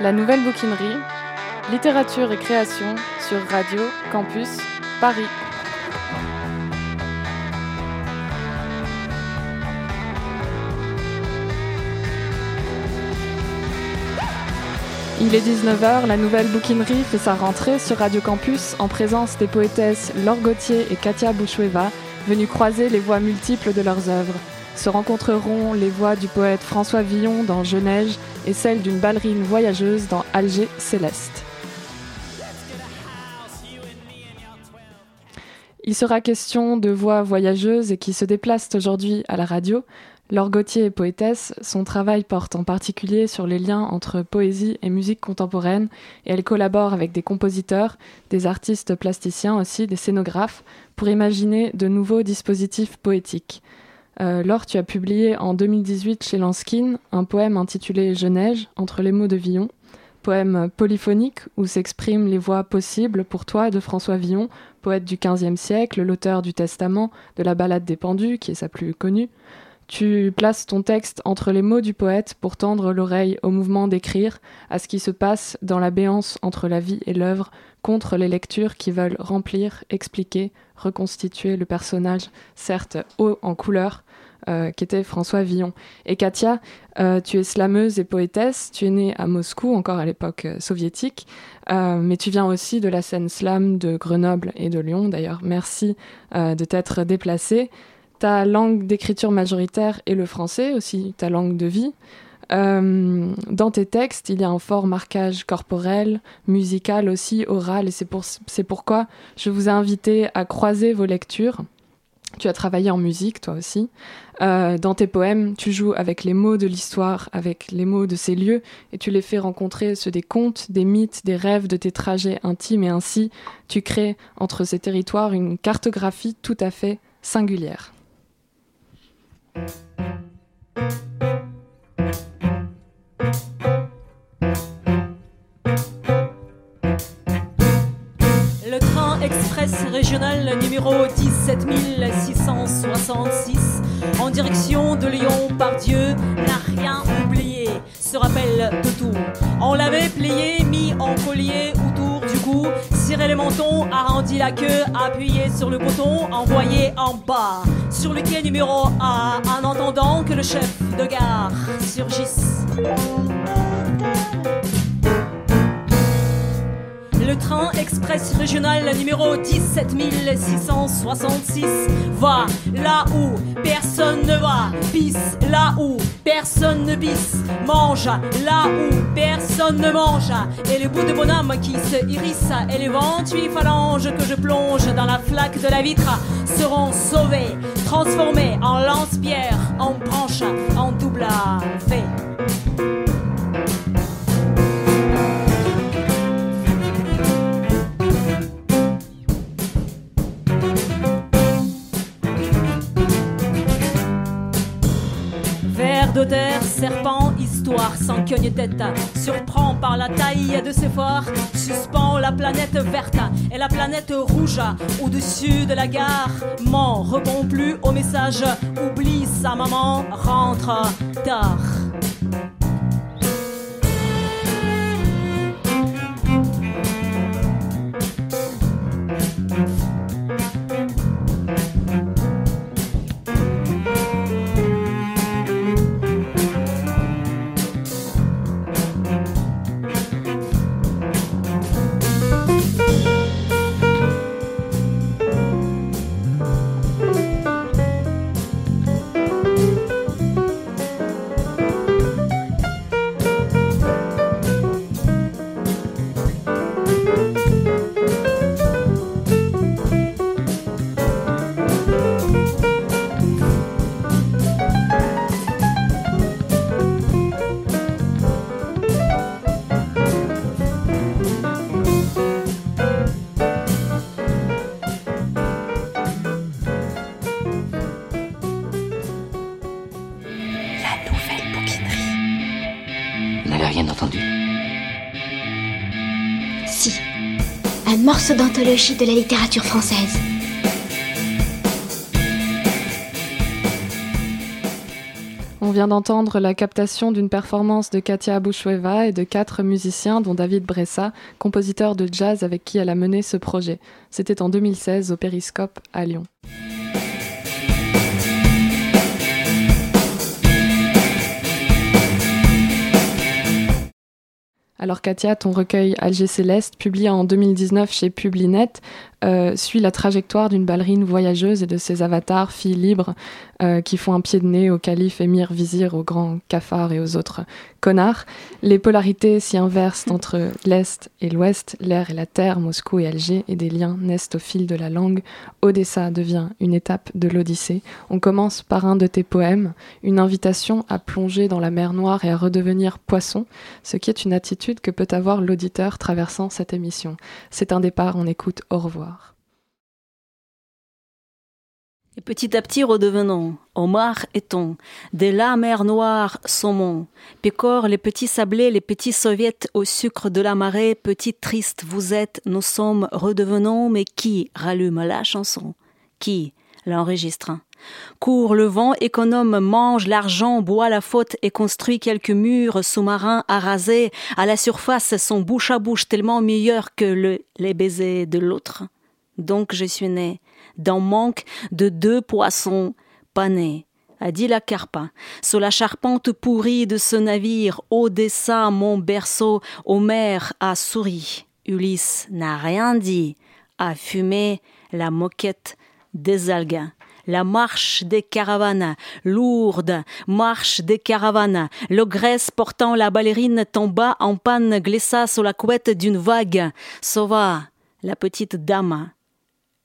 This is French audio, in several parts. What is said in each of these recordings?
La nouvelle bouquinerie, littérature et création sur Radio Campus Paris. Il est 19h, la nouvelle bouquinerie fait sa rentrée sur Radio Campus en présence des poétesses Laure Gauthier et Katia Bouchoueva, venues croiser les voix multiples de leurs œuvres. Se rencontreront les voix du poète François Villon dans Je neige et celles d'une ballerine voyageuse dans Alger Céleste. Il sera question de voix voyageuses et qui se déplacent aujourd'hui à la radio, Laure Gauthier est poétesse, son travail porte en particulier sur les liens entre poésie et musique contemporaine et elle collabore avec des compositeurs, des artistes plasticiens aussi, des scénographes pour imaginer de nouveaux dispositifs poétiques. Euh, Laure, tu as publié en 2018 chez Lanskin un poème intitulé Je neige entre les mots de Villon, poème polyphonique où s'expriment les voix possibles pour toi de François Villon, poète du XVe siècle, l'auteur du Testament, de la Ballade des Pendus, qui est sa plus connue. Tu places ton texte entre les mots du poète pour tendre l'oreille au mouvement d'écrire, à ce qui se passe dans la béance entre la vie et l'œuvre, contre les lectures qui veulent remplir, expliquer, reconstituer le personnage, certes haut en couleur, euh, qui était François Villon. Et Katia, euh, tu es slameuse et poétesse, tu es née à Moscou, encore à l'époque euh, soviétique, mais tu viens aussi de la scène slam de Grenoble et de Lyon. D'ailleurs, merci de t'être déplacée. Ta langue d'écriture majoritaire est le français, aussi ta langue de vie. Dans tes textes, il y a un fort marquage corporel, musical aussi, oral, et c'est pour, pourquoi je vous ai invité à croiser vos lectures. Tu as travaillé en musique, toi aussi. Euh, dans tes poèmes, tu joues avec les mots de l'histoire, avec les mots de ces lieux, et tu les fais rencontrer ceux des contes, des mythes, des rêves, de tes trajets intimes, et ainsi, tu crées entre ces territoires une cartographie tout à fait singulière. Train express régional numéro 17666 en direction de Lyon par Dieu n'a rien oublié, se rappelle de tout. On l'avait plié, mis en collier autour du cou, ciré le menton, arrondi la queue, appuyé sur le bouton, envoyé en bas sur le quai numéro A en entendant que le chef de gare surgisse. Le train express régional numéro 17666 va là où personne ne va, pisse là où personne ne pisse, mange là où personne ne mange. Et les bouts de bonhomme qui se hérissent et les 28 phalanges que je plonge dans la flaque de la vitre seront sauvés, transformés en lance-pierre, en branche, en double fait. Serpent, histoire sans queue tête. Surprend par la taille de ses forts, suspend la planète verte et la planète rouge au-dessus de la gare. Ment, répond plus au message, oublie sa maman, rentre tard. D'anthologie de la littérature française. On vient d'entendre la captation d'une performance de Katia Abouchoueva et de quatre musiciens, dont David Bressa, compositeur de jazz avec qui elle a mené ce projet. C'était en 2016 au Périscope à Lyon. Alors Katia, ton recueil Alger Céleste, publié en 2019 chez Publinet, euh, suit la trajectoire d'une ballerine voyageuse et de ses avatars, filles libres, euh, qui font un pied de nez au calife émir vizir, aux grands cafards et aux autres connards. Les polarités s'y inversent entre l'Est et l'Ouest, l'air et la terre, Moscou et Alger, et des liens naissent au fil de la langue. Odessa devient une étape de l'Odyssée. On commence par un de tes poèmes, une invitation à plonger dans la mer Noire et à redevenir poisson, ce qui est une attitude que peut avoir l'auditeur traversant cette émission. C'est un départ, on écoute au revoir. Et petit à petit redevenons, homard thon, de la mer noire saumon, pécore les petits sablés, les petits soviets au sucre de la marée, petit triste vous êtes, nous sommes, redevenons, mais qui rallume la chanson? Qui l'enregistre? Court le vent économe, mange l'argent, boit la faute et construit quelques murs sous-marins à à la surface son bouche à bouche tellement meilleur que le, les baisers de l'autre. Donc je suis né, dans manque de deux poissons panés, a dit la carpe, sous la charpente pourrie de ce navire, Odessa, mon berceau, Homère a souri. Ulysse n'a rien dit, a fumé la moquette des algues. La marche des caravanes, lourde marche des caravanes. Le Grèce portant la ballerine tomba en panne, glissa sous la couette d'une vague, sauva la petite dame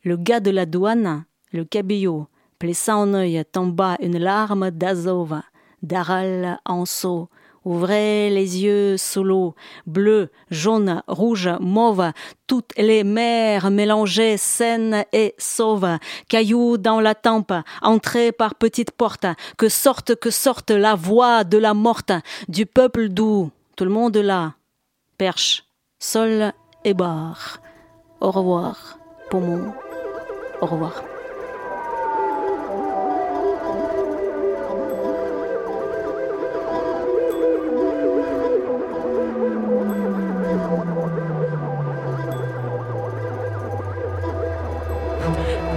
le gars de la douane, le cabillaud, plessa en œil, tomba une larme d'Azov, d'Aral en saut, ouvrez les yeux sous l'eau, bleu, jaune, rouge, mauve, toutes les mers mélangées, saines et sauves, cailloux dans la tempe, entrée par petite porte, que sorte, que sorte la voix de la morte, du peuple doux, tout le monde là, perche, sol et barre. Au revoir, poumon. Au revoir.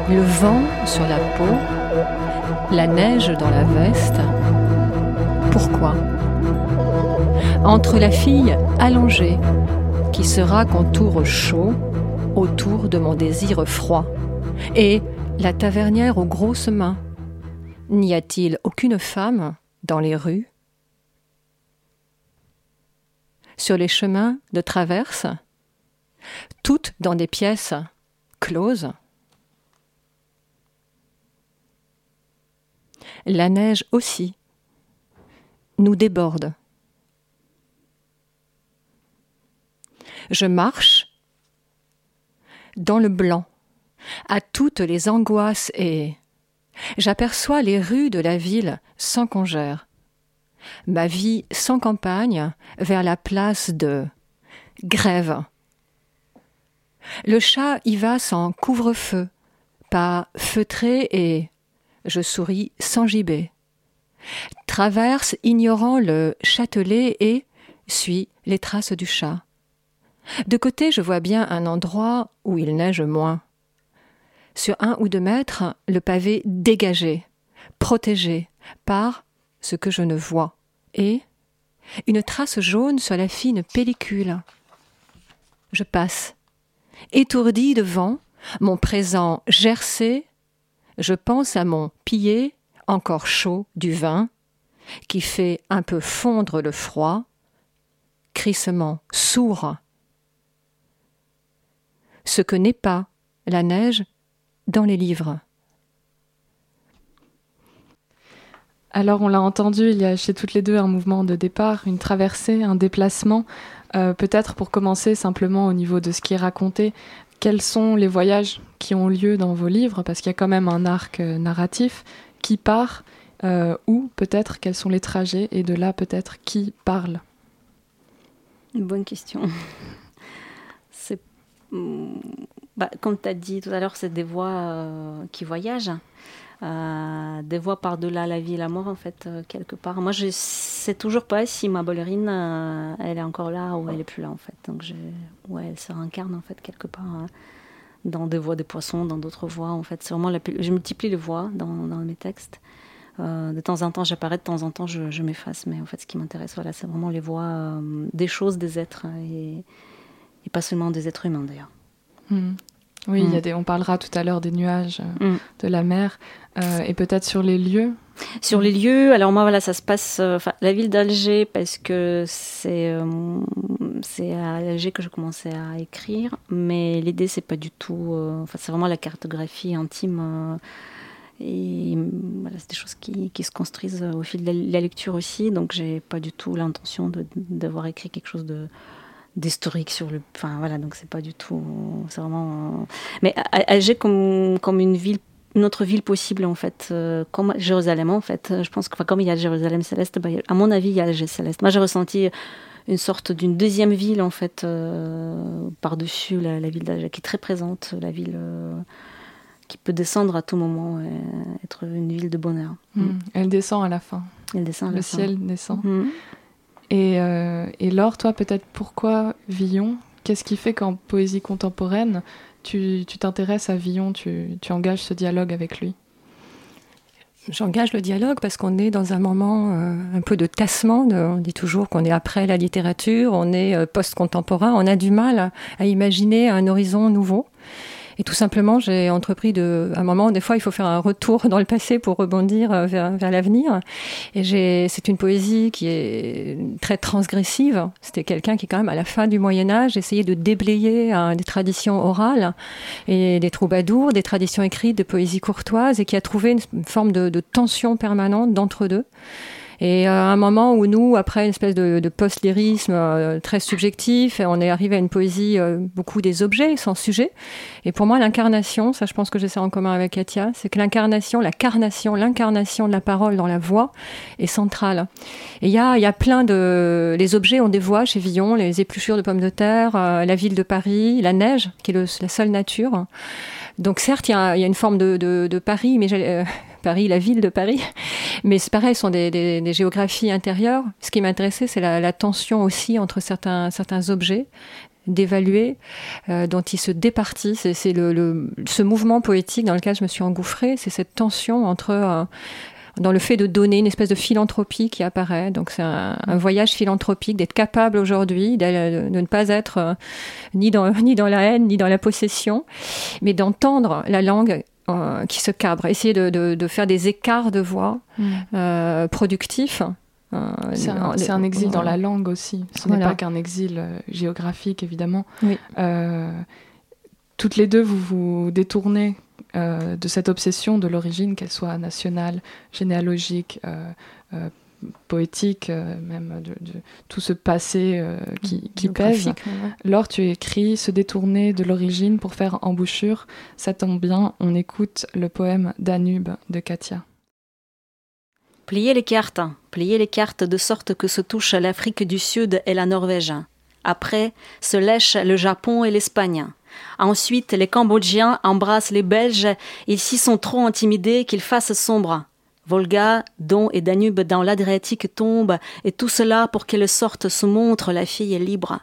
Le vent sur la peau, la neige dans la veste. Pourquoi? Entre la fille allongée, qui sera contour chaud, autour de mon désir froid et la tavernière aux grosses mains. N'y a-t-il aucune femme dans les rues? Sur les chemins de traverse Toutes dans des pièces closes La neige aussi nous déborde. Je marche dans le blanc à toutes les angoisses et j'aperçois les rues de la ville sans congère, ma vie sans campagne vers la place de grève. Le chat y va sans couvre-feu, pas feutré et je souris sans gibet. Traverse ignorant le châtelet et suis les traces du chat. De côté, je vois bien un endroit où il neige moins sur un ou deux mètres, le pavé dégagé, protégé par ce que je ne vois, et une trace jaune sur la fine pellicule. Je passe, étourdi devant, mon présent gercé, je pense à mon pillé encore chaud du vin, qui fait un peu fondre le froid, crissement sourd. Ce que n'est pas la neige dans les livres. Alors on l'a entendu, il y a chez toutes les deux un mouvement de départ, une traversée, un déplacement. Euh, peut-être pour commencer simplement au niveau de ce qui est raconté, quels sont les voyages qui ont lieu dans vos livres? Parce qu'il y a quand même un arc euh, narratif qui part, euh, ou peut-être quels sont les trajets, et de là peut-être qui parle? Une bonne question. C'est bah, comme tu as dit tout à l'heure, c'est des voix euh, qui voyagent. euh, des voix par-delà la vie et la mort, en fait, euh, quelque part. Moi, je sais toujours pas si ma ballerine, elle est encore là ou elle est plus là, en fait. Donc, je, elle se réincarne, en fait, quelque part, hein, dans des voix de poissons, dans d'autres voix, en fait. C'est vraiment la, je multiplie les voix dans, mes textes. de temps en temps, j'apparais, de temps en temps, je, m'efface. Mais en fait, ce qui m'intéresse, voilà, c'est vraiment les voix des choses, des êtres, et, et, pas seulement des êtres humains, d'ailleurs. Hmm. Oui, il y a mm. des, on parlera tout à l'heure des nuages, euh, mm. de la mer, euh, et peut-être sur les lieux. Sur les lieux, alors moi voilà, ça se passe, euh, la ville d'Alger parce que c'est c'est à Alger que je commençais à écrire, mais l'idée c'est pas du tout, enfin c'est vraiment la cartographie intime. et voilà, c'est des choses qui, qui, se construisent au fil de la, lecture aussi, donc j'ai pas du tout l'intention d'avoir écrit quelque chose de, d'historique sur le. Enfin voilà, donc c'est pas du tout. C'est vraiment. Mais Alger comme, comme une ville une autre ville possible en fait, euh, comme Jérusalem en fait. Je pense que enfin, comme il y a Jérusalem céleste, bah, à mon avis il y a Alger céleste. Moi j'ai ressenti une sorte d'une deuxième ville en fait euh, par-dessus la, ville d'Alger qui est très présente, la ville euh, qui peut descendre à tout moment et être une ville de bonheur. Hmm. Elle descend à la fin. Elle descend à Le ciel descend. Hmm. Et, euh, et Laure, toi, peut-être pourquoi Villon? Qu'est-ce qui fait qu'en poésie contemporaine, tu t'intéresses à Villon, tu, tu, engages ce dialogue avec lui? J'engage le dialogue parce qu'on est dans un moment euh, un peu de tassement. on dit toujours qu'on est après la littérature, on est euh, post-contemporain, on a du mal à imaginer un horizon nouveau. Et tout simplement, j'ai entrepris de, à un moment, des fois, il faut faire un retour dans le passé pour rebondir euh, vers, vers l'avenir. Et j'ai, c'est une poésie qui est très transgressive. C'était quelqu'un qui, quand même, à la fin du Moyen Âge, essayait de déblayer hein, des traditions orales et des troubadours, des traditions écrites de poésie courtoise, et qui a trouvé une forme de, de tension permanente d'entre deux. Et euh, à un moment où nous, après une espèce de, de post-lyrisme euh, très subjectif, on est arrivé à une poésie euh, beaucoup des objets, sans sujet. Et pour moi, l'incarnation, ça je pense que j'ai ça en commun avec Katia, c'est que l'incarnation, la carnation, l'incarnation de la parole dans la voix est centrale. Et il y a, y a plein de... Les objets ont des voix chez Villon, les épluchures de pommes de terre, la ville de Paris, la neige, qui est la seule nature. Donc certes, il y, a, une forme de, de, Paris, mais euh, Paris, la ville de Paris, mais c'est pareil, ce sont des, des, géographies intérieures. Ce qui m'intéressait, c'est la, tension aussi entre certains, certains objets d'évaluer, euh, dont ils se départissent. C'est le, le, ce mouvement poétique dans lequel je me suis engouffrée, c'est cette tension entre euh, dans le fait de donner une espèce de philanthropie qui apparaît. Donc c'est un, voyage philanthropique, d'être capable aujourd'hui de, ne pas être euh, ni, dans, ni dans la haine, ni dans la possession, mais d'entendre la langue euh, qui se cabre, essayer de, de, faire des écarts de voix mm. euh, productifs. c'est un, exil dans la langue aussi. Ce n'est pas qu'un exil géographique, évidemment. Oui. toutes les deux, vous vous détournez euh, de cette obsession de l'origine, qu'elle soit nationale, généalogique, euh, euh, poétique, même de, tout ce passé qui, qui pèse. Lors tu écris Se détourner de l'origine pour faire embouchure. Ça tombe bien, on écoute le poème Danube de Katia. Pliez les cartes, pliez les cartes de sorte que se touchent l'Afrique du Sud et la Norvège. Après, se lèchent le Japon et l'Espagne. Ensuite, les Cambodgiens embrassent les Belges. Ils s'y sont trop intimidés qu'ils fassent sombre. Volga, Don et Danube dans l'Adriatique tombent, et tout cela pour qu'elle sorte se montre la fille est libre.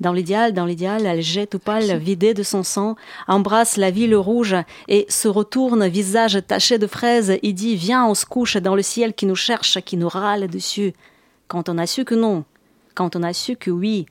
Dans l'idéal, dans l'idéal, elle jette ou pâle, vidée de son sang, embrasse la ville rouge et se retourne, visage taché de fraises, et dit Viens, on se couche dans le ciel qui nous cherche, qui nous râle dessus. Quand on a su que non, quand on a su que oui,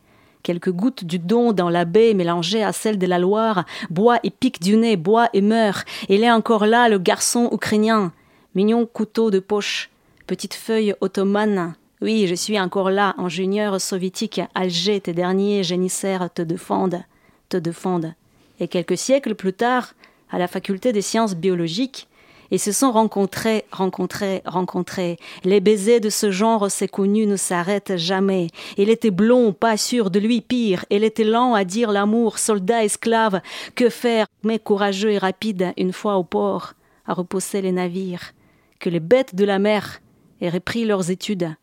quelques gouttes du don dans la baie mélangées à celles de la Loire, boit et pique du nez, boit et meurt. Il est encore là, le garçon ukrainien. Mignon couteau de poche, petite feuille ottomane. Oui, je suis encore là, ingénieur soviétique. Alger, tes derniers génissaires te défendent, te défendent. Et quelques siècles plus tard, à la faculté des sciences biologiques, et se sont rencontrés, rencontrés, rencontrés. Les baisers de ce genre, c'est connu, ne s'arrêtent jamais. Il était blond, pas sûr de lui, pire. Il était lent à dire l'amour, soldat, esclave. Que faire, mais courageux et rapide, une fois au port, à repousser les navires. Que les bêtes de la mer aient repris leurs études.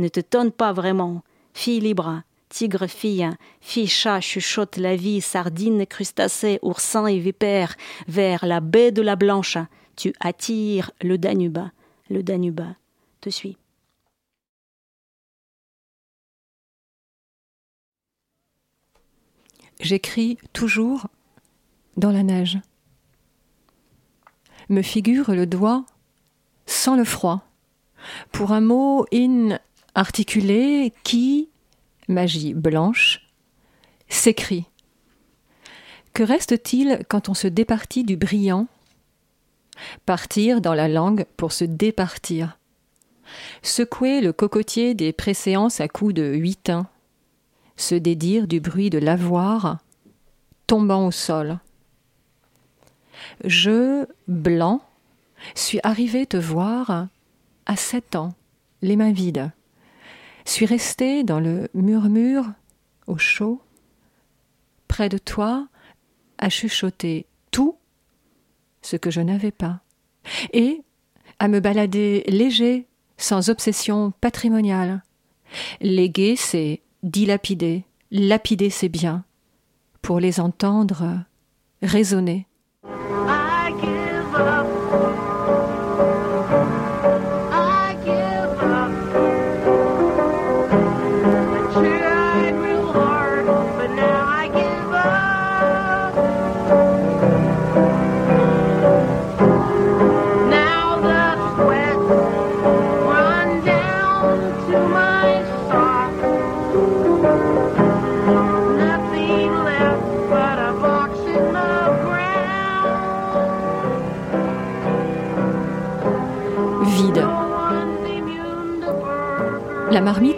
Ne te tonne pas vraiment. Fille libre, tigre fille, fille chat chuchote la vie, sardine, crustacés, oursins et vipères, vers la baie de la Blanche, tu attires le Danube. Le Danube te suit. J'écris toujours dans la neige. Me figure le doigt sans le froid pour un mot inarticulé qui, magie blanche, s'écrit. Que reste-t-il quand on se départit du brillant Partir dans la langue pour se départir. Secouer le cocotier des préséances à coups de huitain. Se dédire du bruit de l'avoir tombant au sol. Je, blanc, suis arrivé te voir à sept ans, les mains vides. Suis resté dans le murmure, au chaud, près de toi, à chuchoter tout ce que je n'avais pas, et à me balader léger, sans obsession patrimoniale. Léguer, c'est dilapider, lapider, c'est bien, pour les entendre résonner.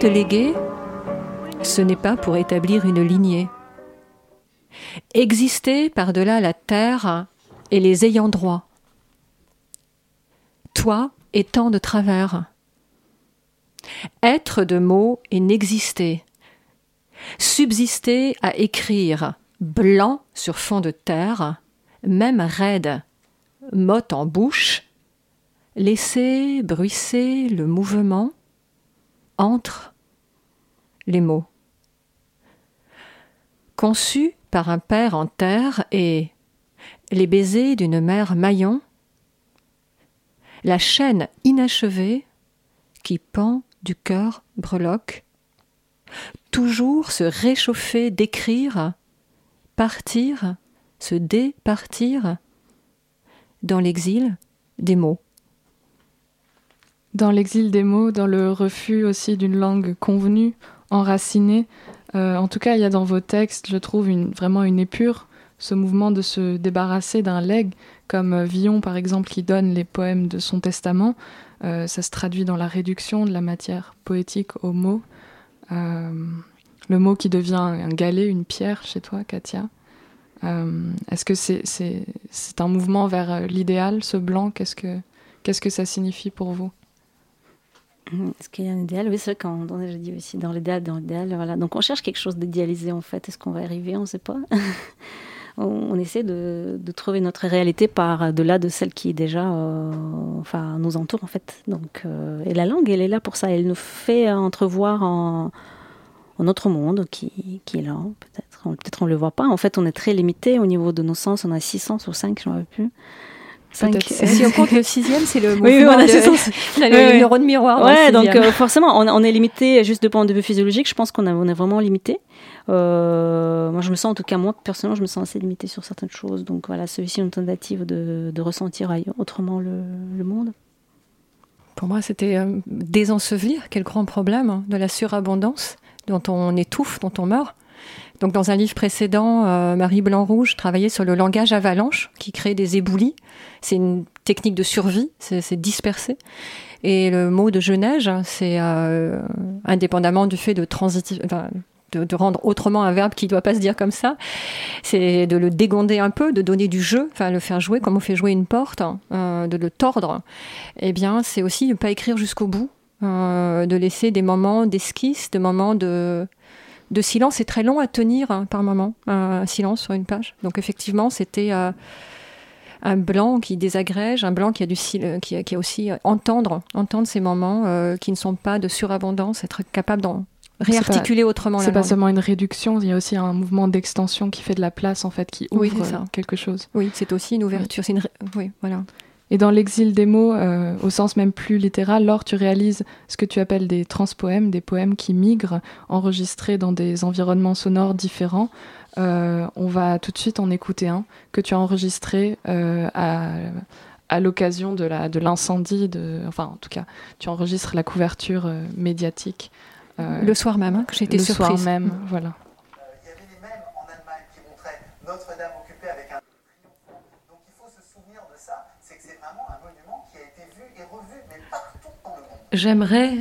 La marmite léguée, ce n'est pas pour établir une lignée. Exister par-delà la terre et les ayants droit. Toi étant de travers. Être de mots et n'exister. Subsister à écrire, blanc sur fond de terre, même raide, motte en bouche, laisser bruisser le mouvement, entre les mots. Conçu par un père en terre et les baisers d'une mère maillon, la chaîne inachevée qui pend du cœur breloque, toujours se réchauffer d'écrire, partir, se départir dans l'exil des mots dans l'exil des mots, dans le refus aussi d'une langue convenue, enracinée. Euh, en tout cas, il y a dans vos textes, je trouve, vraiment une épure, ce mouvement de se débarrasser d'un legs, comme euh, Villon, par exemple, qui donne les poèmes de son testament. Euh, ça se traduit dans la réduction de la matière poétique au mot. le mot qui devient un galet, une pierre chez toi, Katia. Est-ce que c'est un mouvement vers l'idéal, ce blanc? Qu'est-ce que Qu'est-ce que ça signifie pour vous? Est-ce qu'il y a un idéal? Oui, c'est qu'on a déjà dit aussi dans l'idéal, dans l'idéal, voilà. Donc on cherche quelque chose d'idéalisé en fait. Est-ce qu'on va arriver? On ne sait pas. on, essaie de, trouver notre réalité par delà de celle qui est déjà, euh, enfin, nous entoure en fait. Donc, euh, et la langue, elle est là pour ça. Elle nous fait entrevoir en, en autre monde qui, qui est là, peut-être. Peut-être on le voit pas. En fait, on est très limité au niveau de nos sens. On a six sens ou cinq, je ne sais plus. Si on compte le sixième, c'est le oui, de, le, neurone miroir. Ouais, donc euh, forcément, on, est limité juste de point de vue physiologique. Je pense qu'on on est vraiment limité. Euh, moi, je me sens, en tout cas moi personnellement, je me sens assez limité sur certaines choses. Donc voilà, celui-ci une tentative de, de ressentir autrement le, le, monde. Pour moi, c'était euh, désensevelir, quel grand problème hein, de la surabondance dont on étouffe, dont on meurt. Donc dans un livre précédent, euh, Marie Blanc-Rouge travaillait sur le langage avalanche qui crée des éboulis. C'est une technique de survie, c'est disperser. Et le mot de neige, c'est euh, indépendamment du fait de de, rendre autrement un verbe qui ne doit pas se dire comme ça, c'est de le dégonder un peu, de donner du jeu, enfin le faire jouer comme on fait jouer une porte, hein, euh, de le tordre. Eh bien, c'est aussi ne pas écrire jusqu'au bout, de laisser des moments d'esquisse, des moments de de silence est très long à tenir hein, par moment, un silence sur une page. Donc effectivement, c'était euh, un blanc qui désagrège, un blanc qui a, du, qui, a, qui a aussi euh, entendre, entendre ces moments euh, qui ne sont pas de surabondance, être capable d'en réarticuler autrement C'est pas seulement une réduction, il y a aussi un mouvement d'extension qui fait de la place en fait, qui ouvre quelque chose. Oui, c'est aussi une ouverture. Une... Oui, voilà. Et dans l'exil des mots, euh, au sens même plus littéral, lors tu réalises ce que tu appelles des transpoèmes, des poèmes qui migrent, enregistrés dans des environnements sonores différents. Euh, on va tout de suite en écouter un que tu as enregistré euh, à, à l'occasion de l'incendie. De, enfin, en tout cas, tu enregistres la couverture médiatique. le soir même, hein, que j'ai été surprise. Le soir même, voilà. J'aimerais,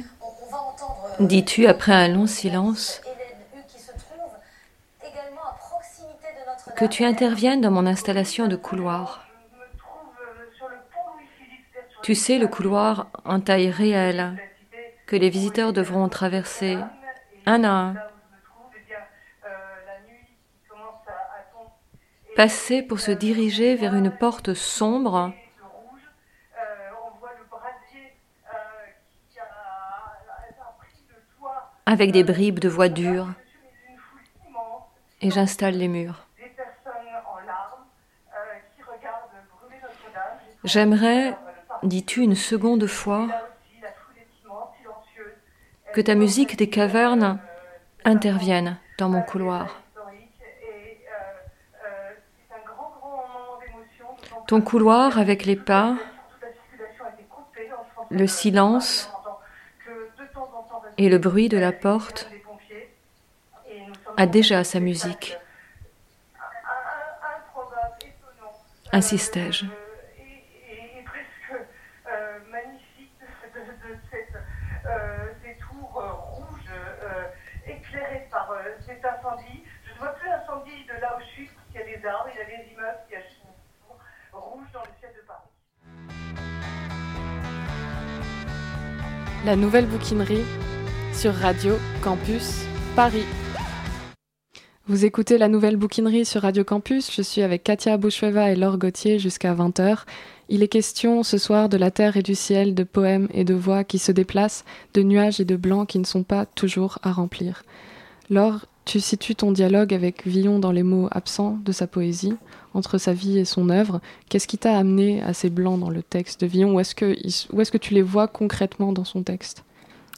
dis-tu après un long silence, que tu interviennes dans mon installation de couloir. Tu sais, le couloir en taille réelle que les visiteurs devront traverser un à un. Passer pour se diriger vers une porte sombre avec des bribes de voix dures, et j'installe les murs. J'aimerais, dis-tu une seconde fois, que ta musique des cavernes intervienne dans mon couloir. Ton couloir avec les pas, le silence, et le bruit de la porte a déjà sa musique. Insistai-je. La nouvelle bouquinerie sur Radio Campus Paris. Vous écoutez la nouvelle bouquinerie sur Radio Campus. Je suis avec Katia Boucheva et Laure Gauthier jusqu'à 20h. Il est question ce soir de la terre et du ciel, de poèmes et de voix qui se déplacent, de nuages et de blancs qui ne sont pas toujours à remplir. Laure, tu situes ton dialogue avec Villon dans les mots absents de sa poésie, entre sa vie et son œuvre. Qu'est-ce qui t'a amené à ces blancs dans le texte de Villon? Où est-ce que, que tu les vois concrètement dans son texte?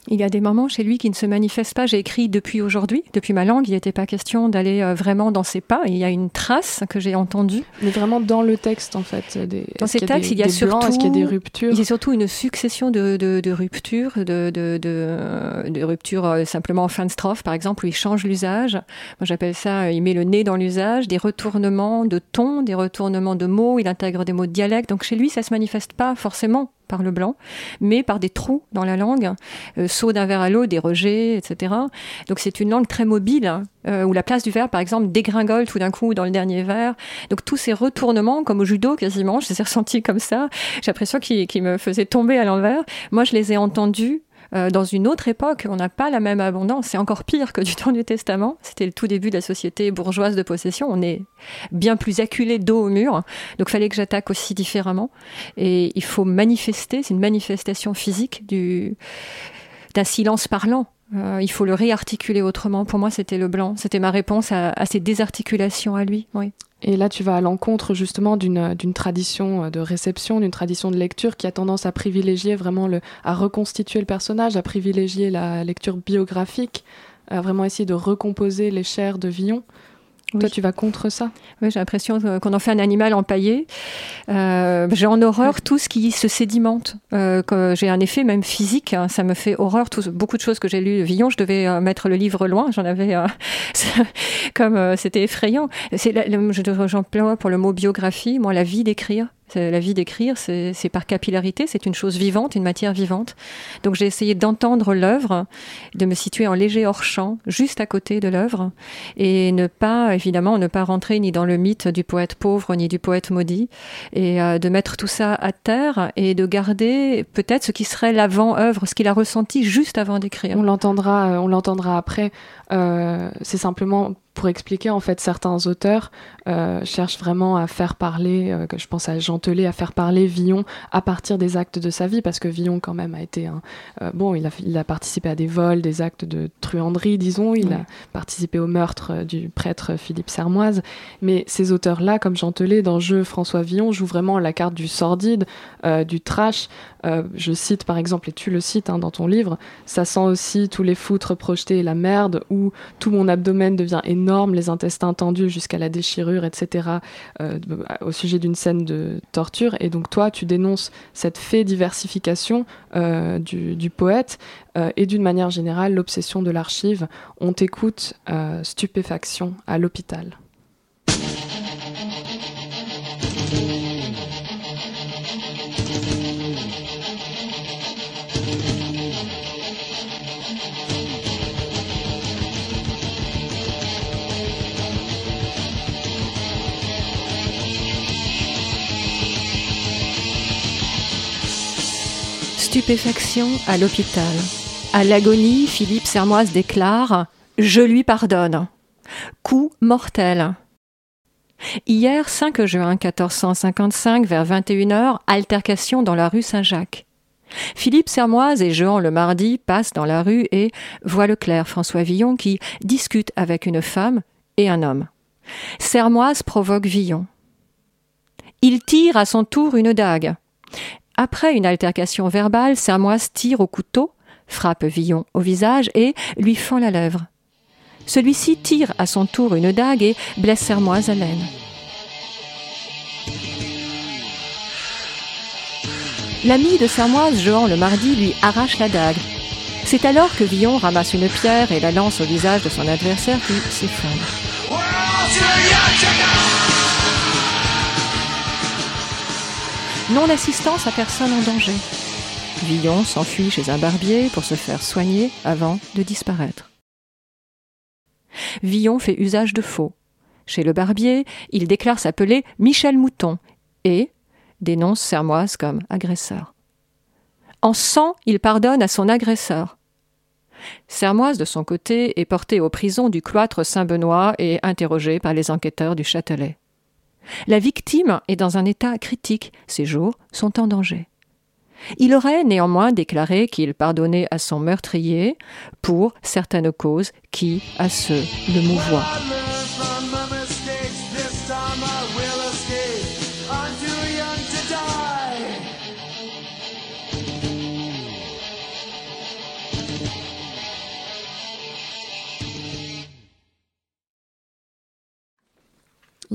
Il y a des moments chez lui qui ne se manifestent pas. J'ai écrit depuis aujourd'hui, depuis ma langue. Il n'était pas question d'aller euh, vraiment dans ses pas. Il y a une trace que j'ai entendue. Mais vraiment dans le texte, en fait. Des, dans ces textes, il y a, surtout. Est-ce qu'il y a des ruptures? Il y a surtout une succession de, de, de ruptures, de, de, ruptures euh, simplement en fin de strophe, par exemple, où il change l'usage. Moi, j'appelle ça, euh, il met le nez dans l'usage, des retournements de ton, des retournements de mots. Il intègre des mots de dialecte. Donc chez lui, ça se manifeste pas forcément par le blanc, mais par des trous dans la langue, euh, saut d'un vers à l'autre, des rejets, etc. Donc c'est une langue très mobile, hein, où la place du verbe, par exemple, dégringole tout d'un coup dans le dernier vers. Donc tous ces retournements, comme au judo quasiment, je les ai ressentis comme ça. J'ai l'impression qu'ils me faisaient tomber à l'envers. Moi, je les ai entendus euh, dans une autre époque, on n'a pas la même abondance. C'est encore pire que du temps du Testament. C'était le tout début de la société bourgeoise de possession. On est bien plus acculé dos au mur. Donc, fallait que j'attaque aussi différemment. Et il faut manifester. C'est une manifestation physique du d'un silence parlant. Euh, il faut le réarticuler autrement. Pour moi, c'était le blanc. C'était ma réponse à, à ces désarticulations à lui. Oui. Et là, tu vas à l'encontre justement d'une tradition de réception, d'une tradition de lecture qui a tendance à privilégier vraiment le, à reconstituer le personnage, à privilégier la lecture biographique, à vraiment essayer de recomposer les chairs de Villon. Toi, tu vas contre ça? Oui, j'ai l'impression qu'on en fait un animal empaillé. Euh, j'ai en horreur tout ce qui se sédimente. Euh, j'ai un effet même physique. Hein, ça me fait horreur. Tout, beaucoup de choses que j'ai lues. Villon, je devais euh, mettre le livre loin. J'en avais euh, comme euh, c'était effrayant. J'emploie pour le mot biographie, moi, la vie d'écrire. La vie d'écrire, c'est par capillarité, c'est une chose vivante, une matière vivante. Donc j'ai essayé d'entendre l'œuvre, de me situer en léger hors-champ, juste à côté de l'œuvre, et ne pas, évidemment, ne pas rentrer ni dans le mythe du poète pauvre, ni du poète maudit, et euh, de mettre tout ça à terre, et de garder peut-être ce qui serait l'avant-œuvre, ce qu'il a ressenti juste avant d'écrire. On l'entendra, euh, on l'entendra après. Euh, c'est simplement pour expliquer en fait certains auteurs cherchent vraiment à faire parler, que je pense à Jean Telet, à faire parler Villon à partir des actes de sa vie, parce que Villon quand même a été un, bon, il a, il a participé à des vols, des actes de truanderie, disons, il a participé au meurtre du prêtre Philippe Sermoise, mais ces auteurs-là, comme Jean Telet, dans Jeu François Villon, jouent vraiment la carte du sordide, du trash. je cite par exemple, et tu le cites hein, dans ton livre, ça sent aussi tous les foutres projetés et la merde, tout mon abdomen devient énorme, les intestins tendus jusqu'à la déchirure, etc., euh, au sujet d'une scène de torture. Et donc toi, tu dénonces cette fait diversification euh, du, poète euh, et d'une manière générale l'obsession de l'archive. On t'écoute stupéfaction à l'hôpital. Stupéfaction à l'hôpital. À l'agonie, Philippe Sermoise déclare Je lui pardonne. Coup mortel. Hier, 5 juin 1455, vers 21h, altercation dans la rue Saint-Jacques. Philippe Sermoise et Jean le mardi passent dans la rue et voient le clerc François Villon qui discute avec une femme et un homme. Sermoise provoque Villon. Il tire à son tour une dague. Après une altercation verbale, Sermoise tire au couteau, frappe Villon au visage et lui fend la lèvre. Celui-ci tire à son tour une dague et blesse Sermoise à l'aine. L'ami de Sermoise, Jean le mardi, lui arrache la dague. C'est alors que Villon ramasse une pierre et la lance au visage de son adversaire qui s'effondre. Non-assistance à personne en danger. Villon s'enfuit chez un barbier pour se faire soigner avant de disparaître. Villon fait usage de faux. Chez le barbier, il déclare s'appeler Michel Mouton et dénonce Sermoise comme agresseur. En sang, il pardonne à son agresseur. Sermoise, de son côté, est porté aux prisons du cloître Saint-Benoît et interrogé par les enquêteurs du Châtelet. La victime est dans un état critique, ses jours sont en danger. Il aurait néanmoins déclaré qu'il pardonnait à son meurtrier pour certaines causes qui, à ce, le mouvoient.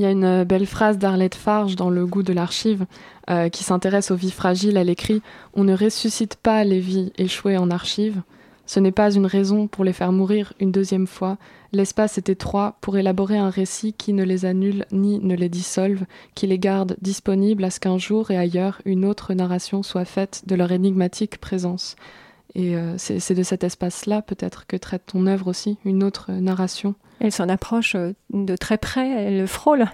Il y a une euh, belle phrase d'Arlette Farge dans Le goût de l'archive euh, qui s'intéresse aux vies fragiles. Elle écrit On ne ressuscite pas les vies échouées en archive. Ce n'est pas une raison pour les faire mourir une deuxième fois. L'espace est étroit pour élaborer un récit qui ne les annule ni ne les dissolve, qui les garde disponibles à ce qu'un jour et ailleurs une autre narration soit faite de leur énigmatique présence. Et euh, c'est de cet espace-là peut-être que traite ton œuvre aussi, une autre narration. Elle s'en approche euh, de très près, elle le frôle.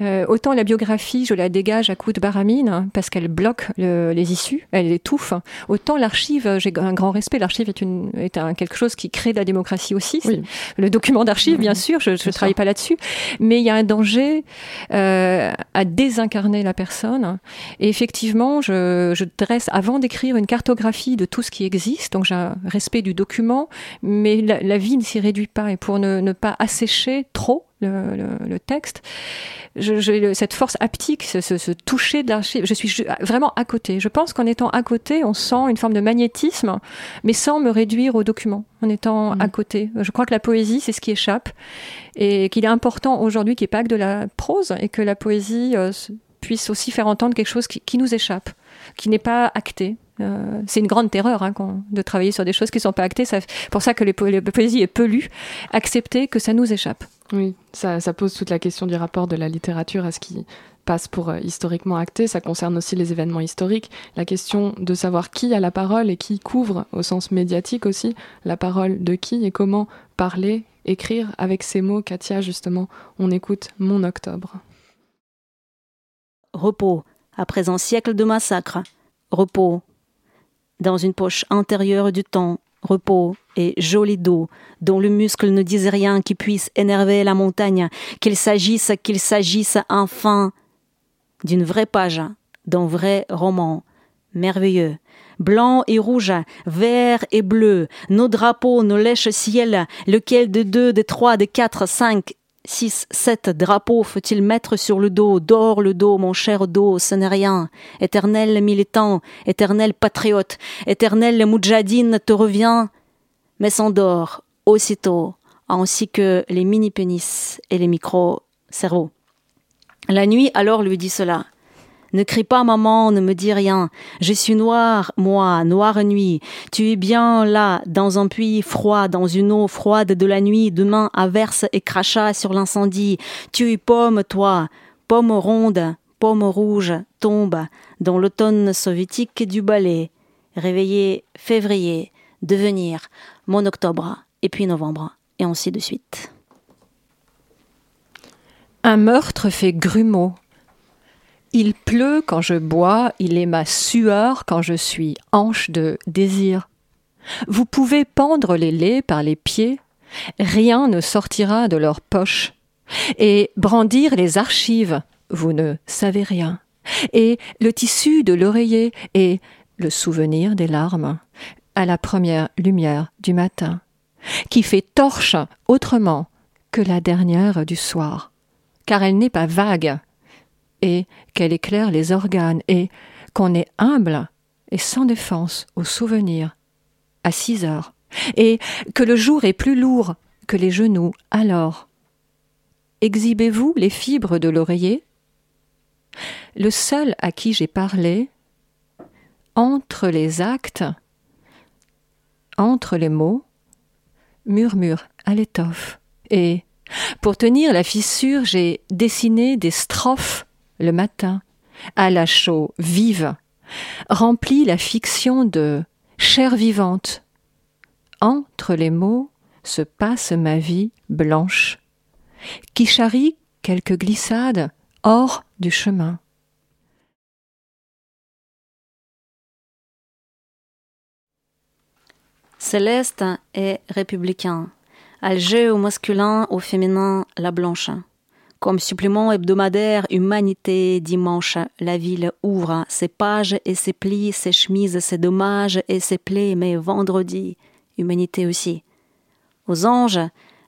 Euh, autant la biographie, je la dégage à coups de baramine hein, parce qu'elle bloque les issues, elle étouffe. Autant l'archive, j'ai un grand respect. L'archive est, une, est un, quelque chose qui crée de la démocratie aussi. Le document d'archive, bien sûr, je ne travaille pas là-dessus, mais il y a un danger euh, à désincarner la personne. Et effectivement, je, je dresse, avant d'écrire une cartographie de tout ce qui existe, donc j'ai un respect du document, mais la, la vie ne s'y réduit pas. Et pour ne, ne pas assécher trop le, texte. J'ai cette force haptique, ce, toucher de l'archive. Je suis vraiment à côté. Je pense qu'en étant à côté, on sent une forme de magnétisme, mais sans me réduire au document, en étant mmh. à côté. Je crois que la poésie, c'est ce qui échappe, et qu'il est important aujourd'hui qu'il n'y ait pas que de la prose, et que la poésie euh, puisse aussi faire entendre quelque chose qui nous échappe, qui n'est pas acté. Euh, c'est une grande terreur hein, de travailler sur des choses qui ne sont pas actées. C'est pour ça que les la poésie est peu lue. Accepter que ça nous échappe. Oui, ça, pose toute la question du rapport de la littérature à ce qui passe pour euh, historiquement acté. Ça concerne aussi les événements historiques. La question de savoir qui a la parole et qui couvre, au sens médiatique aussi, la parole de qui et comment parler, écrire avec ces mots. Katia, justement, on écoute Mon Octobre. Repos, après un siècle de massacre. Repos, dans une poche intérieure du temps, repos et joli dos, dont le muscle ne dise rien qui puisse énerver la montagne, qu'il s'agisse, qu'il s'agisse enfin d'une vraie page, d'un vrai roman, merveilleux, blanc et rouge, vert et bleu, nos drapeaux, nos lèches ciel, lequel de deux, de trois, de quatre, cinq, six, sept drapeaux faut-il mettre sur le dos, dors le dos, mon cher dos, ce n'est rien. Éternel militant, éternel patriote, éternel moudjadine te revient, mais s'endort aussitôt, ainsi que les mini-pénis et les micro-cerveaux. La nuit alors lui dit cela. Ne crie pas, maman, ne me dis rien. Je suis noir, moi, noire nuit. Tu es bien là, dans un puits froid, dans une eau froide de la nuit, demain averse et crachat sur l'incendie. Tu es pomme, toi, pomme ronde, pomme rouge, tombe dans l'automne soviétique du ballet. Réveillé février, devenir mon octobre, et puis novembre, et ainsi de suite. Un meurtre fait grumeau il pleut quand je bois, il est ma sueur quand je suis hanche de désir. Vous pouvez pendre les laits par les pieds, rien ne sortira de leur poche, et brandir les archives, vous ne savez rien, et le tissu de l'oreiller, et le souvenir des larmes, à la première lumière du matin, qui fait torche autrement que la dernière du soir, car elle n'est pas vague, et qu'elle éclaire les organes et qu'on est humble et sans défense au souvenir à six heures. Et que le jour est plus lourd que les genoux. Alors. Exhibez-vous les fibres de l'oreiller. Le seul à qui j'ai parlé, entre les actes, entre les mots, murmure à l'étoffe, et, pour tenir la fissure, j'ai dessiné des strophes le matin, à la chaux vive, remplit la fiction de chair vivante. Entre les mots se passe ma vie blanche, qui charrie quelques glissades hors du chemin. Céleste est républicain. Alger au masculin, au féminin, la blanche. Comme supplément hebdomadaire Humanité dimanche, la ville ouvre ses pages et ses plis, ses chemises, ses dommages et ses plaies, mais vendredi, Humanité aussi. Aux anges,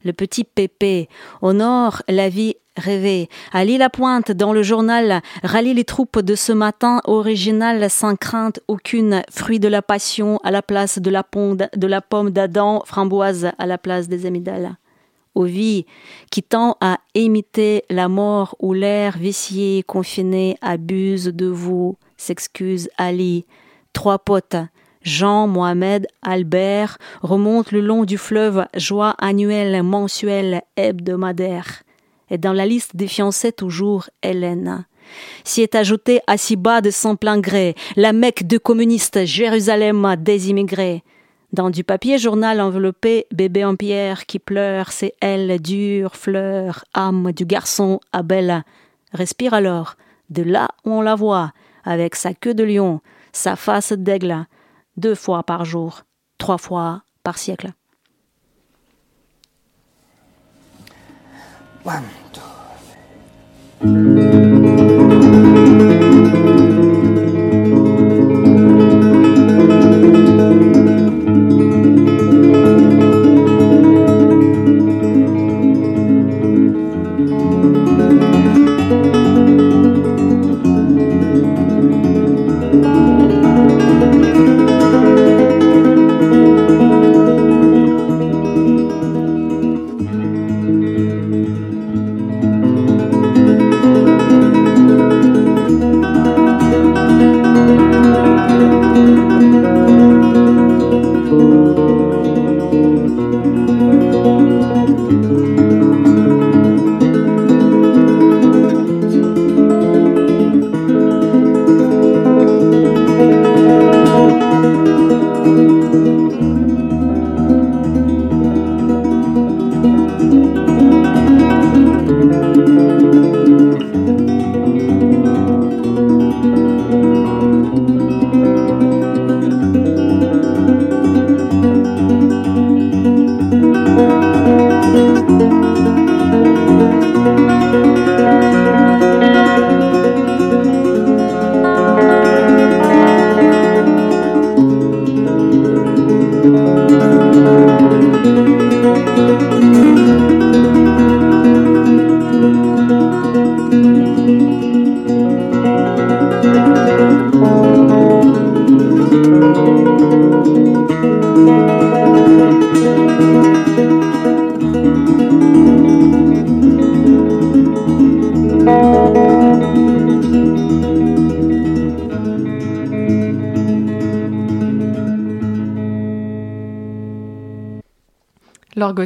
le petit pépé. Au nord, la vie rêvée. À l'île-à-Pointe, dans le journal, rallie les troupes de ce matin original sans crainte aucune. Fruit de la passion à la place de la, de la pomme d'Adam, framboise à la place des amygdales qui tend à imiter la mort où l'air vicié, confiné, abuse de vous, s'excuse Ali. Trois potes, Jean, Mohamed, Albert, remontent le long du fleuve, joie annuelle, mensuelle, hebdomadaire. Et dans la liste des fiancés toujours Hélène. S'y est ajouté à si bas de son plein gré, la Mecque de communistes, Jérusalem des immigrés. Dans du papier journal enveloppé, bébé en pierre qui pleure, c'est elle, dure, fleur, âme du garçon, Abel. Respire alors, de là où on la voit, avec sa queue de lion, sa face d'aigle, deux fois par jour, trois fois par siècle.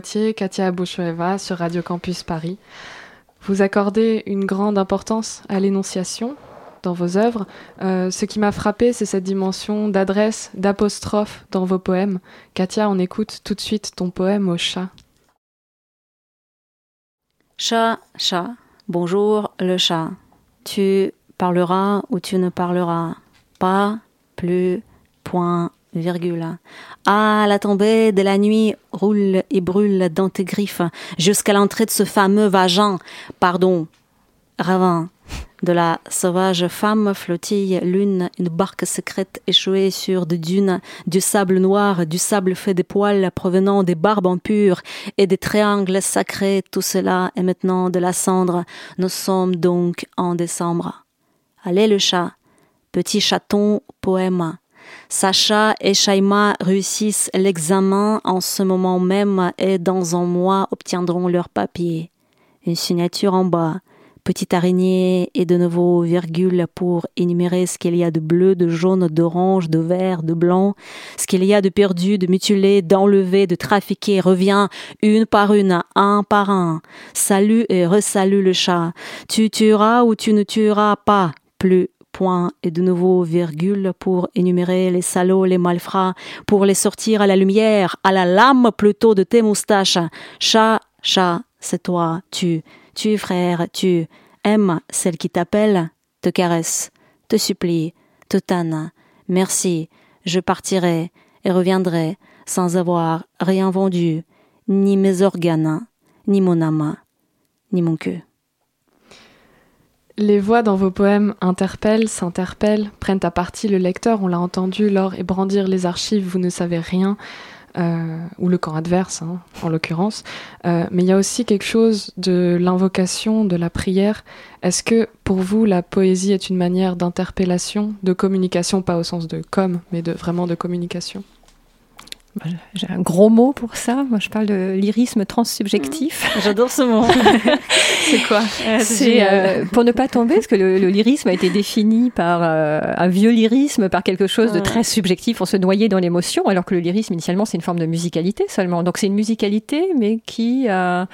Katia Bouchoeva sur Radio Campus Paris. Vous accordez une grande importance à l'énonciation dans vos œuvres. Euh, ce qui m'a frappé, c'est cette dimension d'adresse, d'apostrophe dans vos poèmes. Katia, on écoute tout de suite ton poème au chat. Chat, chat, bonjour le chat. Tu parleras ou tu ne parleras pas plus, point, Ah, la tombée de la nuit roule et brûle dans tes griffes jusqu'à l'entrée de ce fameux vagin. Pardon, ravin. De la sauvage femme flottille l'une, une barque secrète échouée sur des dunes, du sable noir, du sable fait des poils provenant des barbes impures et des triangles sacrés. Tout cela est maintenant de la cendre. Nous sommes donc en décembre. Allez le chat, petit chaton, poème. Sacha et Shaima réussissent l'examen en ce moment même et dans un mois obtiendront leur papier. Une signature en bas, petite araignée et de nouveau virgule pour énumérer ce qu'il y a de bleu, de jaune, d'orange, de vert, de blanc, ce qu'il y a de perdu, de mutilé, d'enlevé, de trafiqué, revient une par une, un par un. Salut et resalue le chat. Tu tueras ou tu ne tueras pas. Plus point et de nouveau virgule pour énumérer les salauds, les malfrats, pour les sortir à la lumière, à la lame plutôt de tes moustaches. Chat, chat, c'est toi, tu, tu frère, tu aimes celle qui t'appelle, te caresse, te supplie, te tanne. Merci, je partirai et reviendrai sans avoir rien vendu, ni mes organes, ni mon âme, ni mon queue. Les voix dans vos poèmes interpellent, s'interpellent, prennent à partie le lecteur. On l'a entendu lors et brandir les archives, vous ne savez rien, euh, ou le camp adverse, hein, en l'occurrence. Euh, mais il y a aussi quelque chose de l'invocation, de la prière. Est-ce que pour vous, la poésie est une manière d'interpellation, de communication, pas au sens de com, mais de vraiment de communication? J'ai un gros mot pour ça. Moi, je parle de lyrisme transsubjectif. Mmh. J'adore ce mot. c'est quoi C'est euh, pour ne pas tomber, parce que le, lyrisme a été défini par euh, un vieux lyrisme, par quelque chose de très subjectif. On se noyait dans l'émotion, alors que le lyrisme, initialement, c'est une forme de musicalité seulement. Donc, c'est une musicalité, mais qui euh,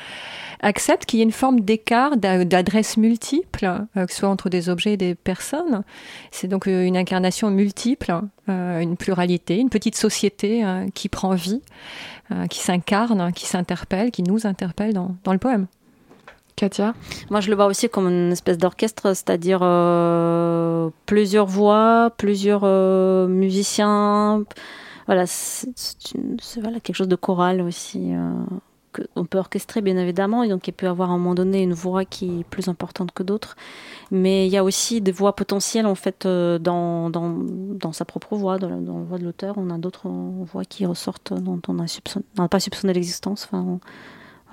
accepte qu'il y ait une forme d'écart, d'adresse multiple, euh, que ce soit entre des objets et des personnes. C'est donc euh, une incarnation multiple, euh, une pluralité, une petite société qui prend vie, qui s'incarne, qui s'interpelle, qui nous interpelle dans, dans, le poème. Katia? Moi, je le vois aussi comme une espèce d'orchestre, c'est-à-dire plusieurs voix, plusieurs musiciens. Voilà, c'est voilà, quelque chose de choral aussi on peut orchestrer bien évidemment, et donc il peut y avoir à un moment donné une voix qui est plus importante que d'autres, mais il y a aussi des voix potentielles en fait euh, dans, dans, sa propre voix, dans la, voix de l'auteur, on a d'autres voix qui ressortent dont on n'a pas soupçonné l'existence. Enfin,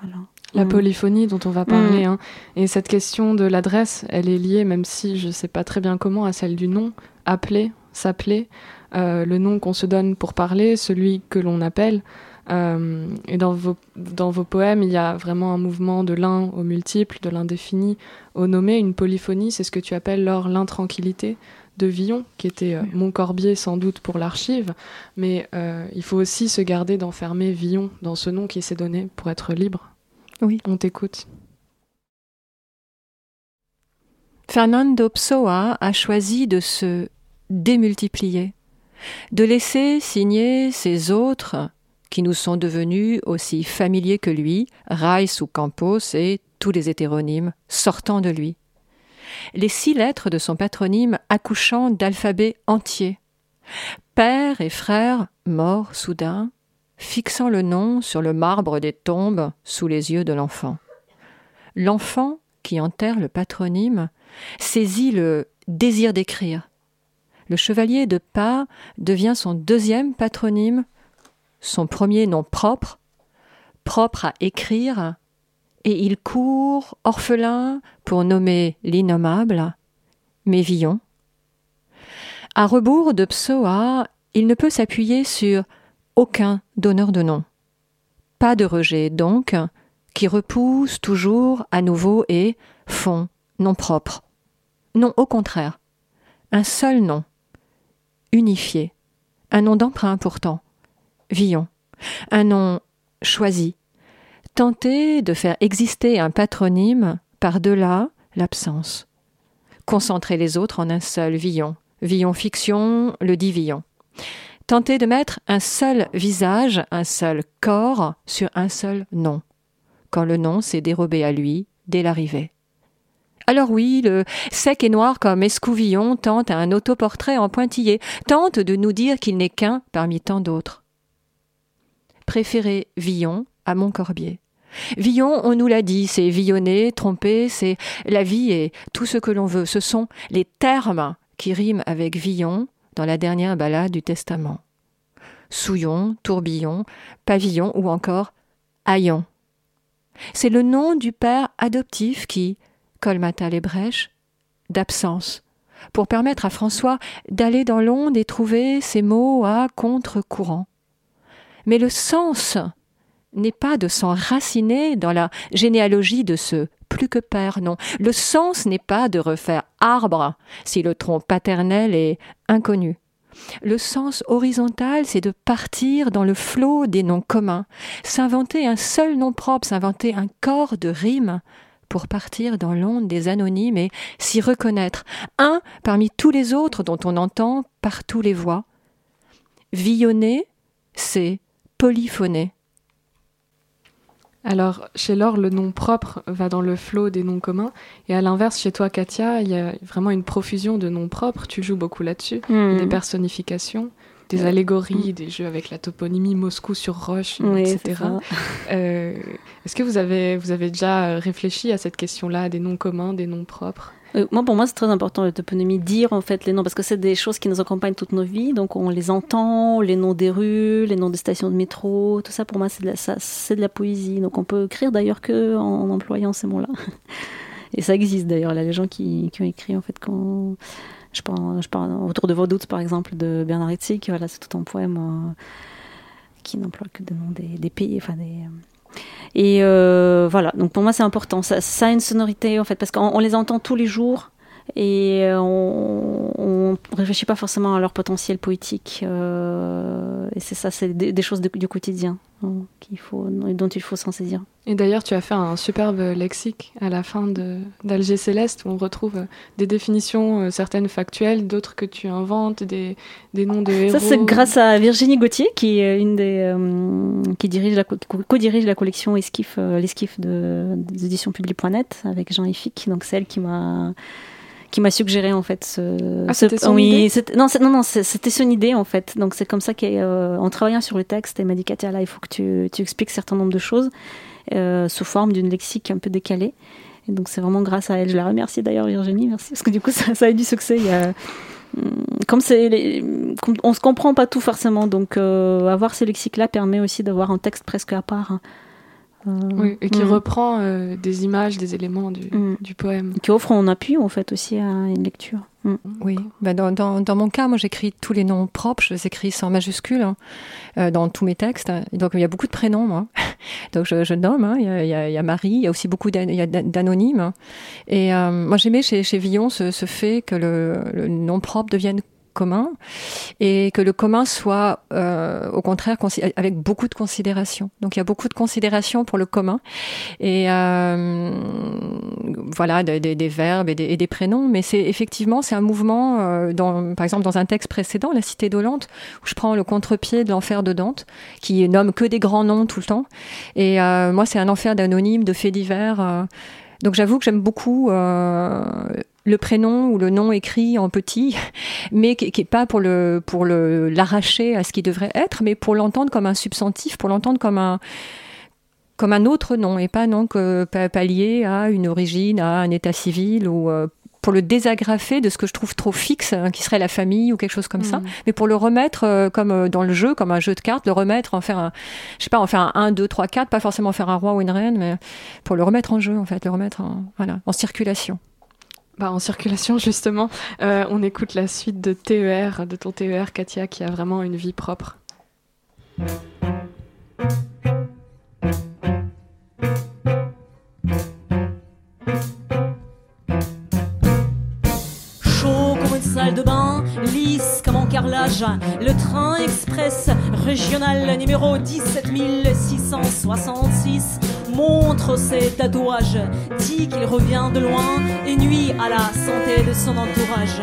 voilà. La mm. polyphonie dont on va parler, mm. hein. et cette question de l'adresse, elle est liée, même si je ne sais pas très bien comment, à celle du nom, appeler, s'appeler, euh, le nom qu'on se donne pour parler, celui que l'on appelle. Euh, et dans vos, dans vos poèmes, il y a vraiment un mouvement de l'un au multiple, de l'indéfini au nommé, une polyphonie, c'est ce que tu appelles lors l'intranquillité de Villon, qui était euh, mon corbier sans doute pour l'archive, mais euh, il faut aussi se garder d'enfermer Villon dans ce nom qui s'est donné pour être libre. Oui. On t'écoute. Fernando Pessoa a choisi de se démultiplier, de laisser signer ses autres qui nous sont devenus aussi familiers que lui, Rice ou Campos et tous les hétéronymes sortant de lui. Les six lettres de son patronyme accouchant d'alphabets entiers. Père et frère morts soudain, fixant le nom sur le marbre des tombes sous les yeux de l'enfant. L'enfant qui enterre le patronyme saisit le désir d'écrire. Le chevalier de pas devient son deuxième patronyme son premier nom propre, propre à écrire, et il court, orphelin, pour nommer l'innommable, Mévillon. À rebours de Psoa, il ne peut s'appuyer sur aucun donneur de nom. Pas de rejet, donc, qui repousse toujours à nouveau et fond nom propre. Non, au contraire, un seul nom, unifié, un nom d'emprunt pourtant, Villon, un nom choisi, tenter de faire exister un patronyme par-delà l'absence. Concentrer les autres en un seul Villon. Villon fiction, le dit Villon. Tenter de mettre un seul visage, un seul corps sur un seul nom, quand le nom s'est dérobé à lui dès l'arrivée. Alors oui, le sec et noir comme Escouvillon tente un autoportrait en pointillé, tente de nous dire qu'il n'est qu'un parmi tant d'autres. Préférez Villon à Montcorbier. Villon, on nous l'a dit, c'est villonner, tromper, c'est la vie et tout ce que l'on veut. Ce sont les termes qui riment avec Villon dans la dernière ballade du Testament. Souillon, tourbillon, pavillon ou encore haillon. C'est le nom du père adoptif qui colmata les brèches d'absence pour permettre à François d'aller dans l'onde et trouver ses mots à contre-courant. Mais le sens n'est pas de s'enraciner dans la généalogie de ce plus que père, non. Le sens n'est pas de refaire arbre si le tronc paternel est inconnu. Le sens horizontal, c'est de partir dans le flot des noms communs, s'inventer un seul nom propre, s'inventer un corps de rimes pour partir dans l'onde des anonymes et s'y reconnaître, un parmi tous les autres dont on entend partout les voix. Villonner, c'est polyphoner. Alors, chez Laure, le nom propre va dans le flot des noms communs. Et à l'inverse, chez toi, Katia, il y a vraiment une profusion de noms propres. Tu joues beaucoup là-dessus. Hmm. Des personnifications, des allégories, des jeux avec la toponymie Moscou sur Roche, etc. Euh, Est-ce que vous avez, vous avez déjà réfléchi à cette question-là, des noms communs, des noms propres? Euh, moi, pour moi, c'est très important la toponymie, dire en fait les noms, parce que c'est des choses qui nous accompagnent toute nos vies. Donc, on les entend, les noms des rues, les noms des stations de métro, tout ça, pour moi, c'est de, la, de la poésie. Donc, on peut écrire d'ailleurs que en, employant ces mots-là. Et ça existe d'ailleurs, là, les gens qui, ont écrit, en fait, quand. Je parle, autour de vos doutes, par exemple, de Bernard Hitzig, voilà, c'est tout un poème euh, qui n'emploie que des noms des, des pays, enfin des et euh, voilà, donc pour moi c'est important. Ça, ça, a une sonorité en fait, parce qu'on les entend tous les jours et euh, on ne réfléchit pas forcément à leur potentiel poétique. Euh, et c'est ça, c'est des, choses du quotidien faut, dont il faut s'en saisir. Et d'ailleurs, tu as fait un superbe lexique à la fin d'Alger Céleste où on retrouve des définitions, euh, certaines factuelles, d'autres que tu inventes, des, des noms de héros. Ça, c'est grâce à Virginie Gauthier, qui est une des qui dirige la co-dirige la collection Esquif, l'esquif de, des éditions Public.net avec Jean Effic. Donc, c'est elle qui m'a qui m'a suggéré en fait ce, ah, c'était son oui, idée non, non, non, c'était son idée en fait. Donc c'est comme ça qu'en euh, travaillant sur le texte, elle m'a dit Katia, là, il faut que tu, tu expliques un certain nombre de choses euh, sous forme d'une lexique un peu décalée. Et donc c'est vraiment grâce à elle. Je la remercie d'ailleurs Virginie, merci parce que du coup ça, ça a eu du succès. Il y a, hum, comme c'est, on se comprend pas tout forcément, donc euh, avoir ces lexiques-là permet aussi d'avoir un texte presque à part. Hein. Euh, oui, et qui mm. reprend euh, des images, des éléments du, mm. du, poème. Qui offre en appui, en fait, aussi à une lecture. Oui, bah dans, dans, dans, mon cas, moi j'écris tous les noms propres, je les écris sans majuscule hein, euh, dans tous mes textes. donc il y a beaucoup de prénoms, moi. donc je, je nomme, hein. il, y a, il, y Marie, il y a aussi beaucoup d'anonymes. Et moi j'aimais chez, chez Villon ce, ce, fait que le, le nom propre devienne commun et que le commun soit euh, au contraire avec beaucoup de considération. Donc il y a beaucoup de considération pour le commun et euh, voilà des, verbes et des, prénoms, mais c'est effectivement c'est un mouvement euh, par exemple dans un texte précédent, La Cité dolente, où je prends le contre-pied de l'enfer de Dante, qui nomme que des grands noms tout le temps. Et moi c'est un enfer d'anonymes, de faits divers. Donc j'avoue que j'aime beaucoup euh, le prénom ou le nom écrit en petit, mais qui, n'est pas pour l'arracher à ce qui devrait être, mais pour l'entendre comme un substantif, pour l'entendre comme un autre nom et pas non que pas, lié à une origine, à un état civil ou euh, pour le désagrafer de ce que je trouve trop fixe, hein, qui serait la famille ou quelque chose comme ça, mm. mais pour le remettre euh, comme euh, dans le jeu, comme un jeu de cartes, le remettre, en faire un, je sais pas, en faire un 1, 2, 3, 4, pas forcément faire un roi ou une reine, mais pour le remettre en jeu, en fait, le remettre en, voilà, en circulation. Bah, en circulation, justement, euh, on écoute la suite de TER, de ton TER, Katia, qui a vraiment une vie propre. De bain, lisse comme en carrelage, le train express régional numéro 17666 montre ses tatouages, dit qu'il revient de loin et nuit à la santé de son entourage.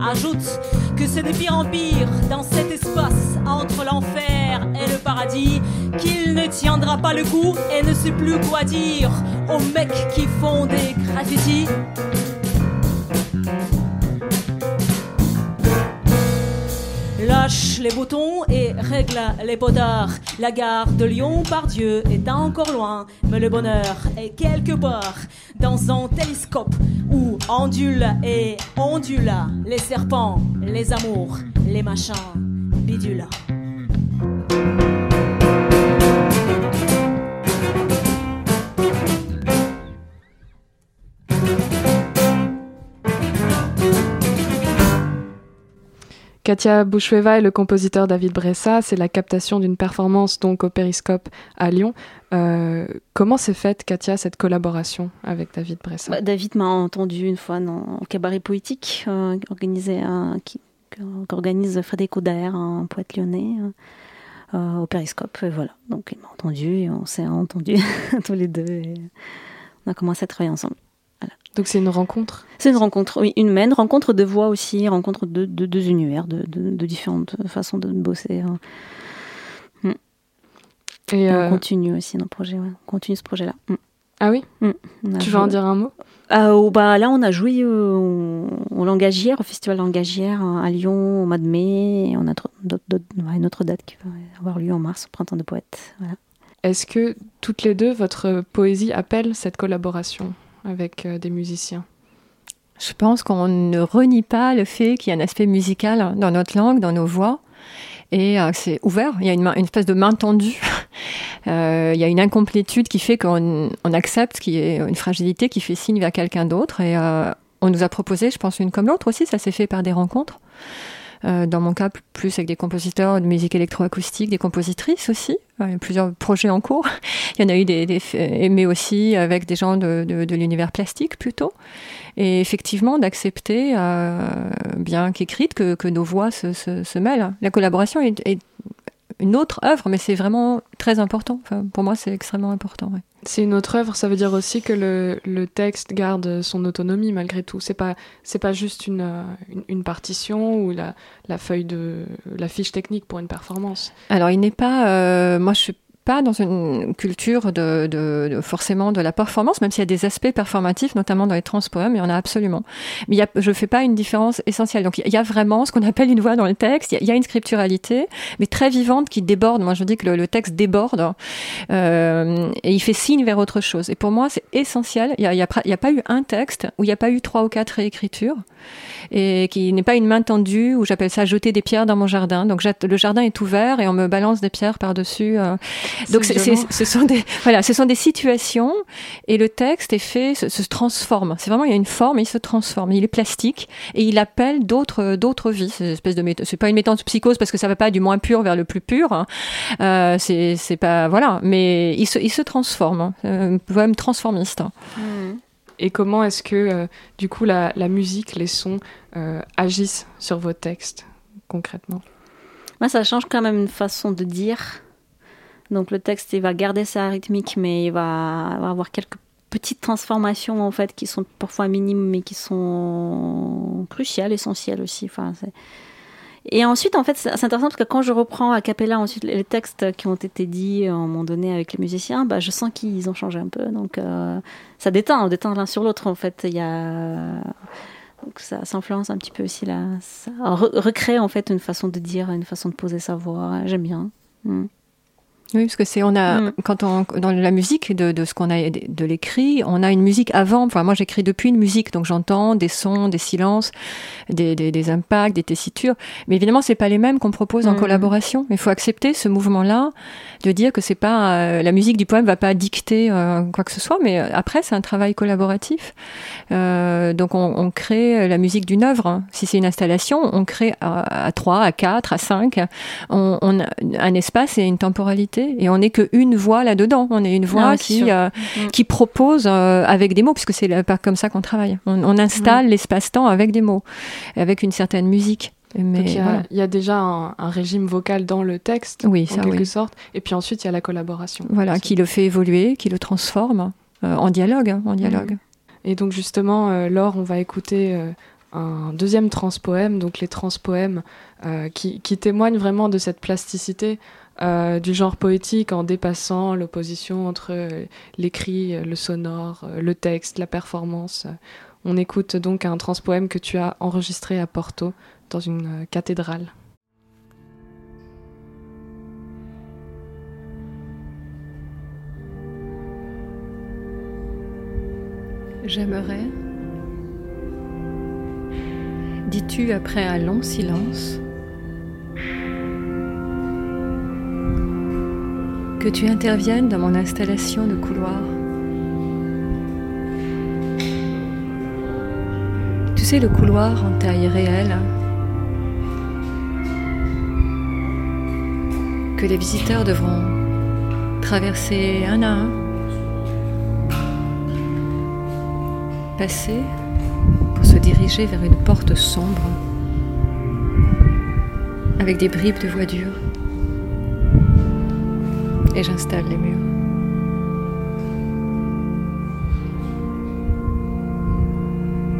Ajoute que c'est de pire en pire dans cet espace entre l'enfer et le paradis qu'il ne tiendra pas le coup et ne sait plus quoi dire aux mecs qui font des graffitis. Lâche les boutons et règle les potards. La gare de Lyon, par Dieu, est encore loin, mais le bonheur est quelque part dans un télescope où ondule et ondule les serpents, les amours, les machins, bidules. Katia Boucheva et le compositeur David Bressa, c'est la captation d'une performance donc au Périscope à Lyon. Euh, comment s'est faite, Katia, cette collaboration avec David Bressa? Bah, David m'a entendu une fois dans un cabaret poétique euh, organisé qu'organise Frédéric Audaer, un poète lyonnais, euh, au Périscope. Voilà, donc il m'a entendu et on s'est entendu tous les deux. On a commencé à travailler ensemble. Donc c'est une rencontre? C'est une rencontre, oui, une humaine, rencontre de voix aussi, rencontre de, deux univers, de, différentes façons de bosser. Hein. Mm. On euh, continue aussi dans le projet, on continue ce projet-là. Mm. Ah oui? Mm. Tu veux en dire un mot? Euh, bah, Là, on a joué euh, au, Langagière, au Festival Langagière à Lyon au mois de mai. Et on a une autre date qui va avoir lieu en mars, au Printemps de Poètes. Est-ce que toutes les deux, votre poésie appelle cette collaboration? Avec euh, des musiciens Je pense qu'on ne renie pas le fait qu'il y a un aspect musical dans notre langue, dans nos voix. Et euh, c'est ouvert, il y a une, espèce de main tendue. Euh, il y a une incomplétude qui fait qu'on on accepte qu'il y une fragilité qui fait signe vers quelqu'un d'autre. Et on nous a proposé, je pense, une comme l'autre aussi, ça s'est fait par des rencontres. Euh, dans mon cas, plus avec des compositeurs de musique électroacoustique, des compositrices aussi. Il y a plusieurs projets en cours. Il y en a eu des, des mais aussi avec des gens de, de, l'univers plastique plutôt. Et effectivement, d'accepter, euh, bien qu'écrite, que, que, nos voix se, se, mêlent. La collaboration est une autre œuvre, mais c'est vraiment très important. Enfin, pour moi, c'est extrêmement important. Ouais. C'est une autre œuvre, ça veut dire aussi que le, le texte garde son autonomie malgré tout. C'est pas c'est pas juste une, euh, une, une, partition ou la, la feuille de la fiche technique pour une performance. Alors il n'est pas, euh, moi je suis pas dans une culture de, de, de, forcément de la performance, même s'il y a des aspects performatifs, notamment dans les transpoèmes, il y en a absolument. Mais je fais pas une différence essentielle. Donc il y a vraiment ce qu'on appelle une voix dans le texte. Il y, a, une scripturalité, mais très vivante qui déborde. Moi, je dis que le, texte déborde euh, et il fait signe vers autre chose. Et pour moi, c'est essentiel. Il y a, il y, a, il y a pas eu un texte où il n'y a pas eu trois ou quatre réécritures et qui n'est pas une main tendue où j'appelle ça jeter des pierres dans mon jardin. Donc le jardin est ouvert et on me balance des pierres par-dessus. Euh. Donc ce sont des voilà, ce sont des situations et le texte est fait se, se transforme. C'est vraiment il y a une forme, et il se transforme. Il est plastique et il appelle d'autres d'autres vies. C'est espèce de c'est pas une méthode de psychose parce que ça va pas du moins pur vers le plus pur. Hein. Euh, c'est c'est pas voilà, mais il se il se transforme. Hein. Un poème transformiste. Hein. Mmh. Et comment est-ce que, euh, du coup, la, la, musique, les sons euh, agissent sur vos textes, concrètement? Moi, ça change quand même une façon de dire. Donc, le texte, il va garder sa rythmique, mais il va, avoir quelques petites transformations, en fait, qui sont parfois minimes, mais qui sont cruciales, essentielles aussi. Et ensuite, en fait, c'est intéressant parce que quand je reprends à Capella ensuite les textes qui ont été dits à un moment donné avec les musiciens, bah, je sens qu'ils ont changé un peu. Donc, euh, ça déteint, on l'un sur l'autre, en fait. Il y a... Donc, ça s'influence un petit peu aussi là. Ça recrée, en fait, une façon de dire, une façon de poser sa voix. J'aime bien. Mm. Oui, parce que c'est on a mm. quand on dans la musique de, de ce qu'on a de, l'écrit, on a une musique avant. Enfin, moi j'écris depuis une musique, donc j'entends des sons, des silences, des, des, des, impacts, des tessitures. Mais évidemment, c'est pas les mêmes qu'on propose en mm. collaboration. Il faut accepter ce mouvement-là, de dire que c'est pas euh, la musique du poème va pas dicter euh, quoi que ce soit, mais euh, après c'est un travail collaboratif. Euh, donc on, on, crée la musique d'une œuvre. Si c'est une installation, on crée à, à 3, à 4, à 5. On, on a un espace et une temporalité et on n'est qu'une voix là-dedans. On est une voix ah, qui, euh, mm. qui propose euh, avec des mots, puisque c'est pas comme ça qu'on travaille. On, on installe mm. l'espace-temps avec des mots, avec une certaine musique. Mais il y, a déjà un, régime vocal dans le texte, oui, en quelque sorte, et puis ensuite il y a la collaboration. Voilà, qui le fait évoluer, qui le transforme en dialogue, hein, en dialogue. Mm. Et donc justement, Laure, on va écouter un deuxième transpoème, donc les transpoèmes, qui, qui témoignent vraiment de cette plasticité euh, du genre poétique en dépassant l'opposition entre euh, l'écrit, euh, le sonore, le texte, la performance. On écoute donc un transpoème que tu as enregistré à Porto dans une cathédrale. J'aimerais, dis-tu après un long silence, que tu interviennes dans mon installation de couloir? Tu sais, le couloir en taille réelle que les visiteurs devront traverser un à un, passer diriger vers une porte sombre avec des bribes de voie dure et j'installe les murs.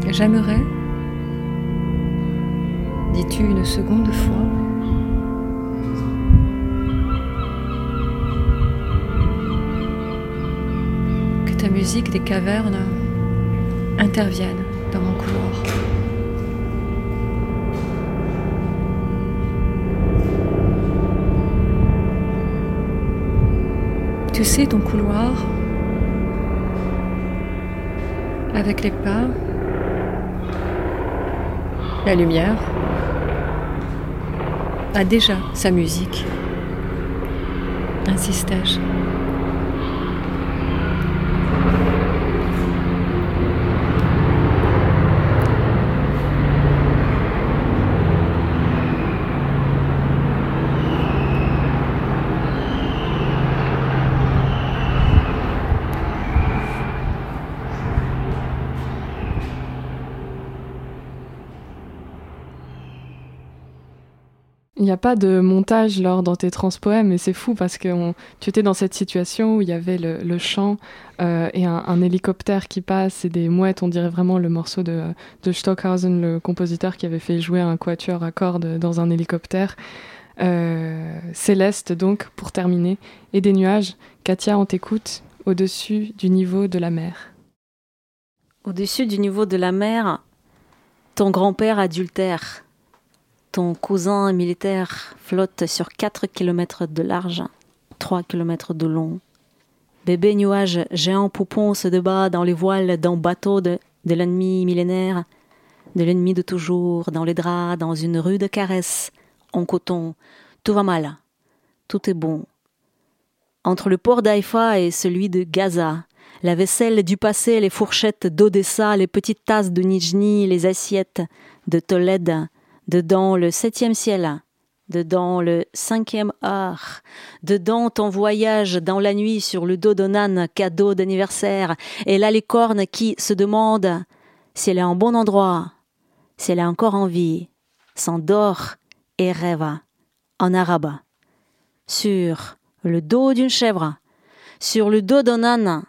J'aimerais, dis-tu une seconde fois, que ta musique des cavernes intervienne Tu sais ton couloir avec les pas, la lumière a déjà sa musique. Insistais-je. N'y a pas de montage lors dans tes transpoèmes et c'est fou parce que tu étais dans cette situation où il y avait le, chant euh, et un, hélicoptère qui passe et des mouettes. On dirait vraiment le morceau de, Stockhausen, le compositeur qui avait fait jouer un quatuor à cordes dans un hélicoptère. Euh, céleste donc pour terminer et des nuages. Katia, on t'écoute au-dessus du niveau de la mer. Au-dessus du niveau de la mer, ton grand-père adultère ton cousin militaire flotte sur 4 km de large, 3 km de long. Bébé nuage, géant poupon se débat dans les voiles d'un bateau de, l'ennemi millénaire, de l'ennemi de toujours, dans les draps, dans une rue de caresse, en coton. Tout va mal, tout est bon. Entre le port d'Haïfa et celui de Gaza, la vaisselle du passé, les fourchettes d'Odessa, les petites tasses de Nijni, les assiettes de Tolède, dedans le septième ciel, dedans le cinquième art, dedans ton voyage dans la nuit sur le dos d'un cadeau d'anniversaire, et la licorne qui se demande si elle est en bon endroit, si elle est encore en vie, s'endort et rêve en arabe, sur le dos d'une chèvre, sur le dos d'un âne,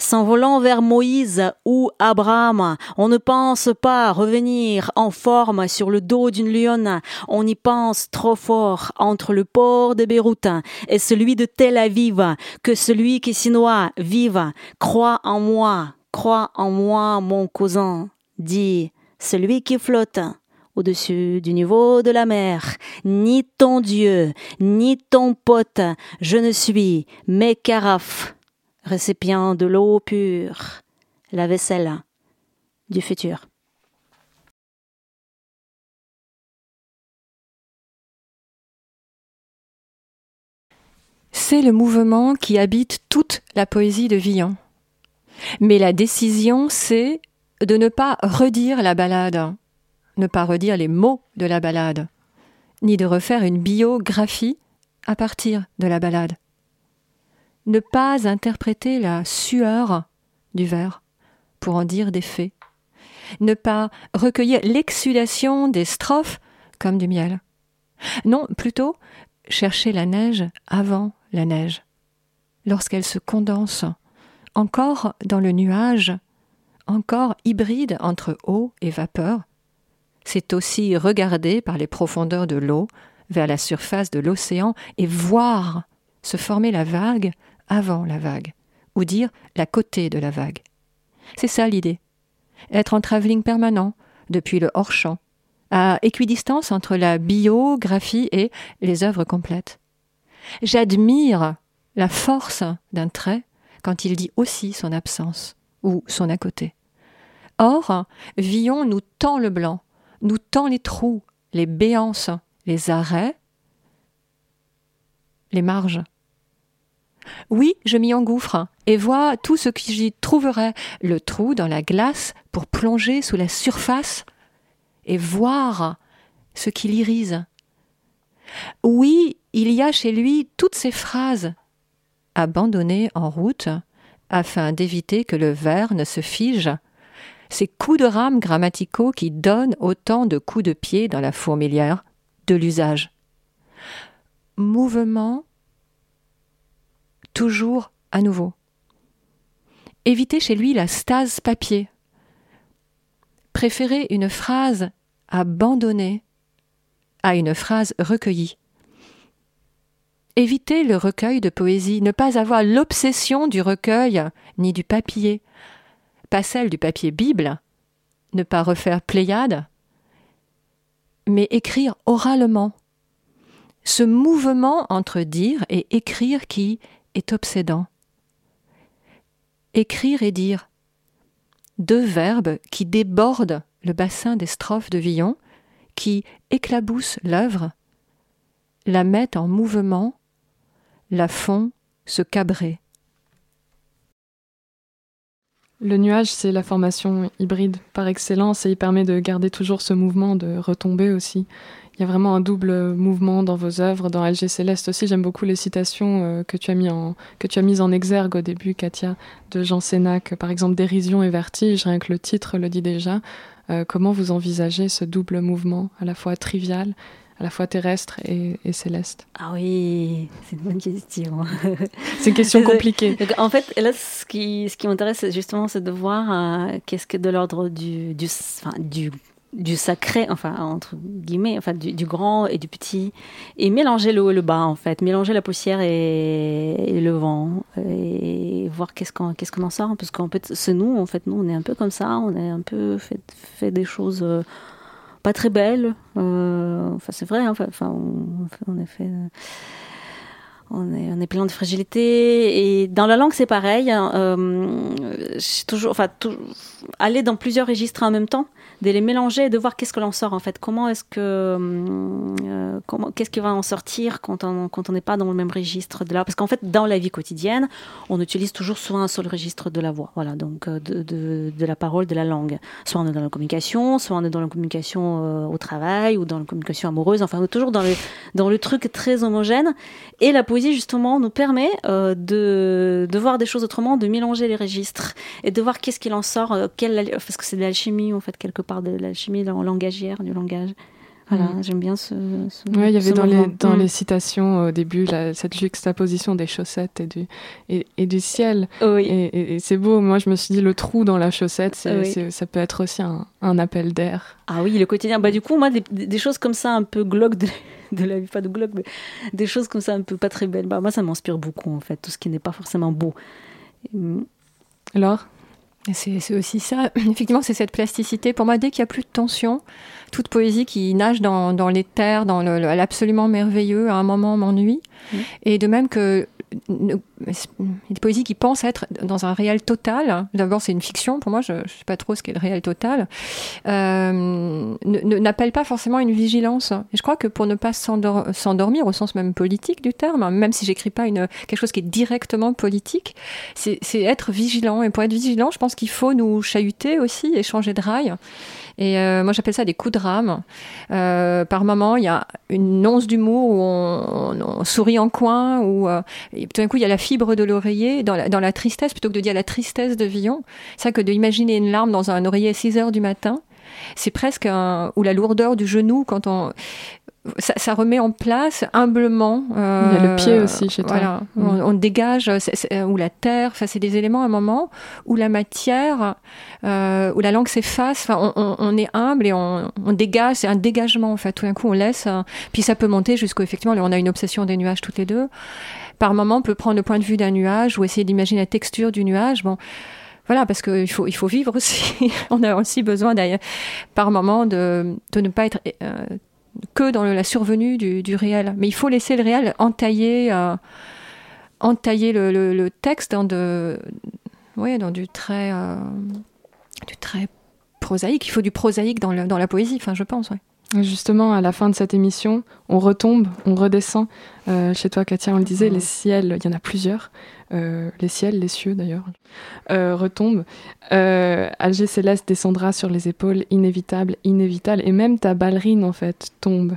S'envolant vers Moïse ou Abraham, on ne pense pas revenir en forme sur le dos d'une lionne, on y pense trop fort entre le port de Beyrouth et celui de Tel Aviv, que celui qui s'y noie vive, croit en moi, croit en moi, mon cousin, dit celui qui flotte au-dessus du niveau de la mer, ni ton Dieu, ni ton pote, je ne suis, mes carafes récipient de l'eau pure, la vaisselle du futur. C'est le mouvement qui habite toute la poésie de Villon. Mais la décision, c'est de ne pas redire la ballade, ne pas redire les mots de la ballade, ni de refaire une biographie à partir de la ballade ne pas interpréter la sueur du vers pour en dire des faits, ne pas recueillir l'exsudation des strophes comme du miel. Non, plutôt chercher la neige avant la neige, lorsqu'elle se condense, encore dans le nuage, encore hybride entre eau et vapeur. C'est aussi regarder par les profondeurs de l'eau vers la surface de l'océan et voir se former la vague avant la vague, ou dire la côté de la vague. C'est ça l'idée. Être en travelling permanent, depuis le hors-champ, à équidistance entre la biographie et les œuvres complètes. J'admire la force d'un trait quand il dit aussi son absence ou son à côté. Or, Villon nous tend le blanc, nous tend les trous, les béances, les arrêts, les marges. Oui, je m'y engouffre et vois tout ce que j'y trouverai, le trou dans la glace pour plonger sous la surface et voir ce qui l'irise. Oui, il y a chez lui toutes ces phrases abandonnées en route afin d'éviter que le verre ne se fige, ces coups de rame grammaticaux qui donnent autant de coups de pied dans la fourmilière de l'usage. Mouvement toujours à nouveau. Éviter chez lui la stase papier. Préférer une phrase abandonnée à une phrase recueillie. Éviter le recueil de poésie, ne pas avoir l'obsession du recueil ni du papier, pas celle du papier Bible, ne pas refaire Pléiade, mais écrire oralement. Ce mouvement entre dire et écrire qui est obsédant. Écrire et dire. Deux verbes qui débordent le bassin des strophes de Villon, qui éclaboussent l'œuvre, la mettent en mouvement, la font se cabrer. Le nuage, c'est la formation hybride par excellence et il permet de garder toujours ce mouvement, de retomber aussi. Il y a vraiment un double mouvement dans vos œuvres. Dans LG Céleste aussi, j'aime beaucoup les citations euh, que, tu as mis en, que tu as mises en exergue au début, Katia, de Jean Sénac. Par exemple, Dérision et vertige, rien que le titre le dit déjà. Euh, comment vous envisagez ce double mouvement, à la fois trivial, à la fois terrestre et, céleste? Ah oui, c'est une bonne question. c'est une question compliquée. en fait, là, ce qui, ce qui m'intéresse, justement, c'est de voir euh, qu'est-ce que de l'ordre du, du, enfin, du du sacré, enfin entre guillemets, enfin du, grand et du petit, et mélanger le haut et le bas en fait, mélanger la poussière et, le vent, et voir qu'est-ce qu'on qu'est-ce en sort, parce qu'en fait c'est nous, en fait nous on est un peu comme ça, on est un peu fait, fait des choses euh, pas très belles, euh, enfin c'est vrai, enfin, on, est fait. on est, on est plein de fragilité et dans la langue c'est pareil. Hein, euh, toujours, enfin, aller dans plusieurs registres en même temps de les mélanger et de voir qu'est-ce que l'on sort en fait. Comment est-ce que euh, comment qu'est-ce qui va en sortir quand on quand on n'est pas dans le même registre de la parce qu'en fait dans la vie quotidienne on utilise toujours souvent un seul registre de la voix. Voilà donc euh, de, de, de la parole, de la langue. Soit on est dans la communication, soit on est dans la communication euh, au travail ou dans la communication amoureuse. Enfin on est toujours dans le dans le truc très homogène. Et la poésie justement nous permet de de voir des choses autrement, de mélanger les registres et de voir qu'est-ce qu'il en sort. quelle, parce que c'est de l'alchimie en fait quelque part de l'alchimie langagière, du langage. Voilà, mm. j'aime bien ce. oui, il y avait dans, les, dans les mm. citations au début cette juxtaposition des chaussettes et du, et, du ciel. Oui. Et, c'est beau. Moi, je me suis dit, le trou dans la chaussette, ça peut être aussi un, un appel d'air. Ah oui, le quotidien. Bah, du coup, moi, des, des choses comme ça, un peu glauques de, de, la vie, pas de glauques, mais des choses comme ça, un peu pas très belles. Bah, moi, ça m'inspire beaucoup, en fait, tout ce qui n'est pas forcément beau. Alors c'est aussi ça, effectivement, c'est cette plasticité. Pour moi, dès qu'il n'y a plus de tension, toute poésie qui nage dans, dans l'éther, dans l'absolument merveilleux, à un moment m'ennuie. Mmh. Et de même que une poésie qui pense être dans un réel total. D'abord, c'est une fiction. Pour moi, je ne sais pas trop ce qu'est le réel total. Euh, n'appelle pas forcément une vigilance. Et je crois que pour ne pas s'endormir au sens même politique du terme, même si j'écris pas une, quelque chose qui est directement politique, c'est être vigilant. Et pour être vigilant, je pense qu'il faut nous chahuter aussi et changer de rail. Et euh, moi, j'appelle ça des coups de rame. Euh, par moment, il y a une once d'humour où on, sourit en coin, ou euh, tout d'un coup, il y a la fibre de l'oreiller dans la, dans la tristesse, plutôt que de dire la tristesse de Villon. C'est ça que d'imaginer une larme dans un oreiller à 6 heures du matin, c'est presque un, ou la lourdeur du genou quand on ça, remet en place humblement. Euh, Il y a le pied aussi chez toi. Voilà, mm. on, dégage, ou la terre, c'est des éléments à un moment où la matière, euh, où la langue s'efface, on, on, est humble et on, dégage, c'est un dégagement en fait. Tout d'un coup, on laisse, euh, puis ça peut monter jusqu'au, effectivement, on a une obsession des nuages toutes les deux. Par moment, on peut prendre le point de vue d'un nuage ou essayer d'imaginer la texture du nuage. Bon, voilà, parce qu'il faut, il faut vivre aussi. on a aussi besoin d'ailleurs, par moment, de, de ne pas être euh, que dans la survenue du, réel. Mais il faut laisser le réel entailler, euh, entailler le, texte dans, de, dans du très, euh, du très prosaïque. Il faut du prosaïque dans, la poésie, je pense. Justement, à la fin de cette émission, on retombe, on redescend. Euh, chez toi, Katia, on le disait, les ciels, il y en a plusieurs. Euh, les ciels, les cieux d'ailleurs, euh, retombent. Alger Céleste descendra sur les épaules, inévitable, inévitable. Et même ta ballerine, en fait, tombe.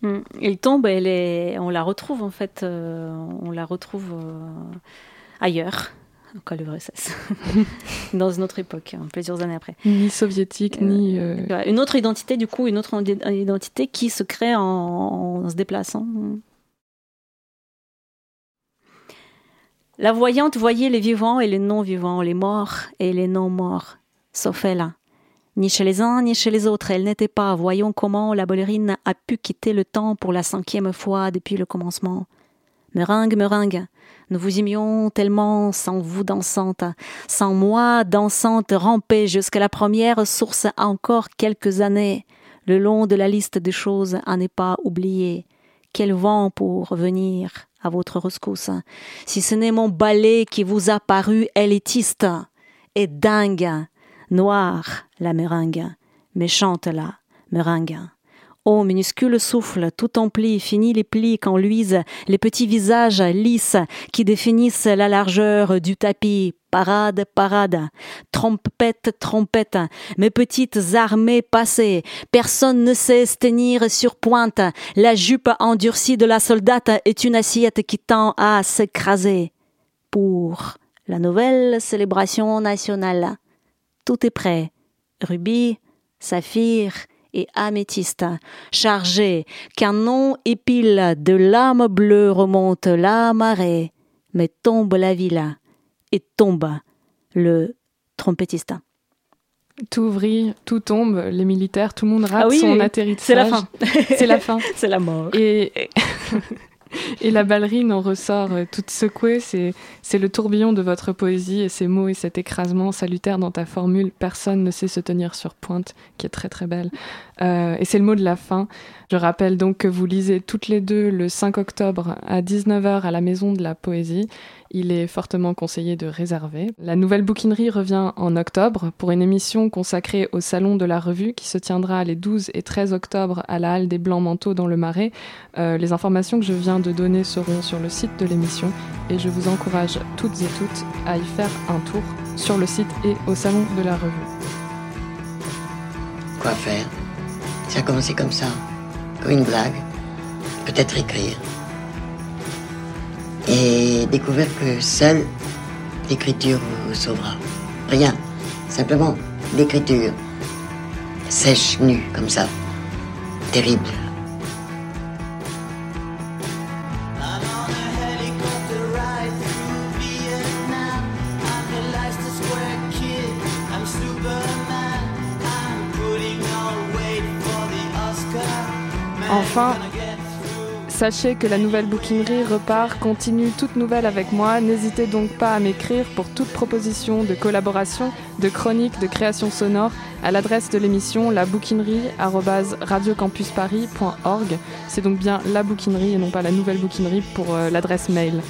Mm. Il tombe, elle est... on la retrouve, en fait, on la retrouve ailleurs encore l'URSS, dans une autre époque, hein, plusieurs années après. Ni soviétique, ni... Euh, euh, une autre identité, du coup, une autre identité qui se crée en, se déplaçant. La voyante voyait les vivants et les non-vivants, les morts et les non-morts, sauf elle. Ni chez les uns ni chez les autres, elle n'était pas. Voyons comment la ballerine a pu quitter le temps pour la cinquième fois depuis le commencement. Meringue, meringue, nous vous aimions tellement sans vous dansante, sans moi dansante ramper jusqu'à la première source encore quelques années, le long de la liste des choses à ne pas oublier. Quel vent pour venir à votre rescousse, si ce n'est mon balai qui vous a paru élitiste et dingue, noire la meringue, méchante la meringue. Ô minuscule souffle, tout empli, fini les plis quand luisent les petits visages lisses qui définissent la largeur du tapis. Parade, parade, trompette, trompette, mes petites armées passées, personne ne sait se tenir sur pointe, la jupe endurcie de la soldate est une assiette qui tend à s'écraser. Pour la nouvelle célébration nationale, tout est prêt. Rubis, saphir, et améthyste, chargé, canon et pile de lames bleues remonte la marée, mais tombe la ville et tombe le trompettiste. Tout vrille, tout tombe, les militaires, tout le monde rate ah son atterrissage. C'est la fin. C'est la fin. C'est la mort. Et Et la ballerine en ressort euh, toute secouée. C'est, le tourbillon de votre poésie et ces mots et cet écrasement salutaire dans ta formule. Personne ne sait se tenir sur pointe, qui est très très belle. Euh, et c'est le mot de la fin. Je rappelle donc que vous lisez toutes les deux le 5 octobre à 19h à la Maison de la Poésie il est fortement conseillé de réserver. La nouvelle bouquinerie revient en octobre pour une émission consacrée au Salon de la Revue qui se tiendra les 12 et 13 octobre à la Halle des Blancs Manteaux dans le Marais. Euh, les informations que je viens de donner seront sur le site de l'émission et je vous encourage toutes et toutes à y faire un tour sur le site et au Salon de la Revue. Quoi faire? Ça a commencé comme ça, comme une blague? Peut-être écrire et découvert que seule l'écriture vous sauvera. Rien, simplement l'écriture. Sèche, nue, comme ça. Terrible. Enfin, Sachez que la nouvelle bouquinerie repart, continue toute nouvelle avec moi. N'hésitez donc pas à m'écrire pour toute proposition de collaboration, de chronique, de création sonore à l'adresse de l'émission la radiocampusparis.org. C'est donc bien la bouquinerie et non pas la nouvelle bouquinerie pour euh, l'adresse mail.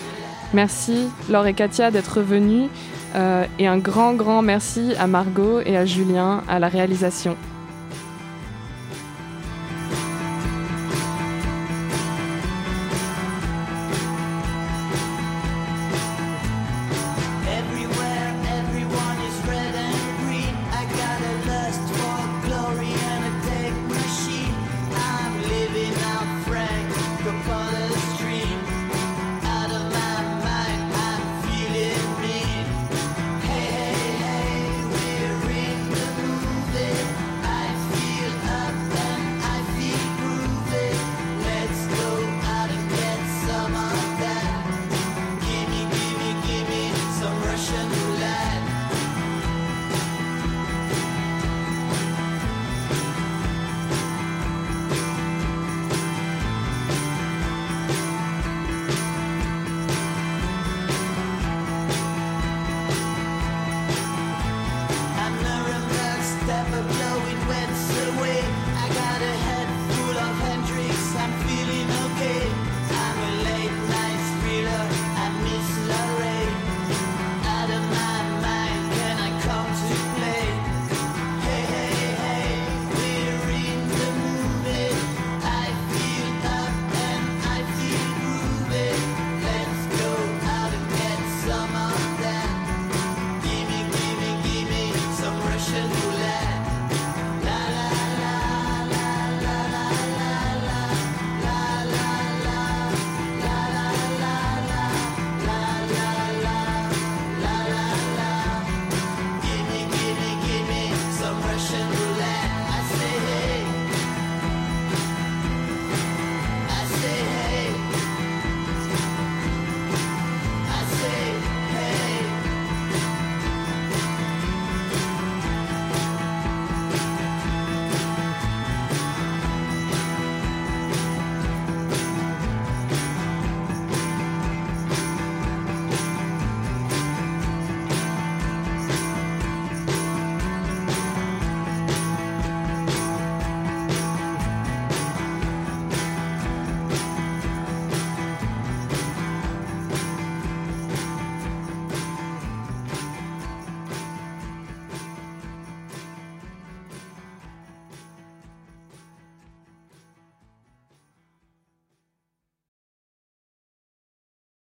Merci Laure et Katia d'être venus euh, et un grand grand merci à Margot et à Julien à la réalisation.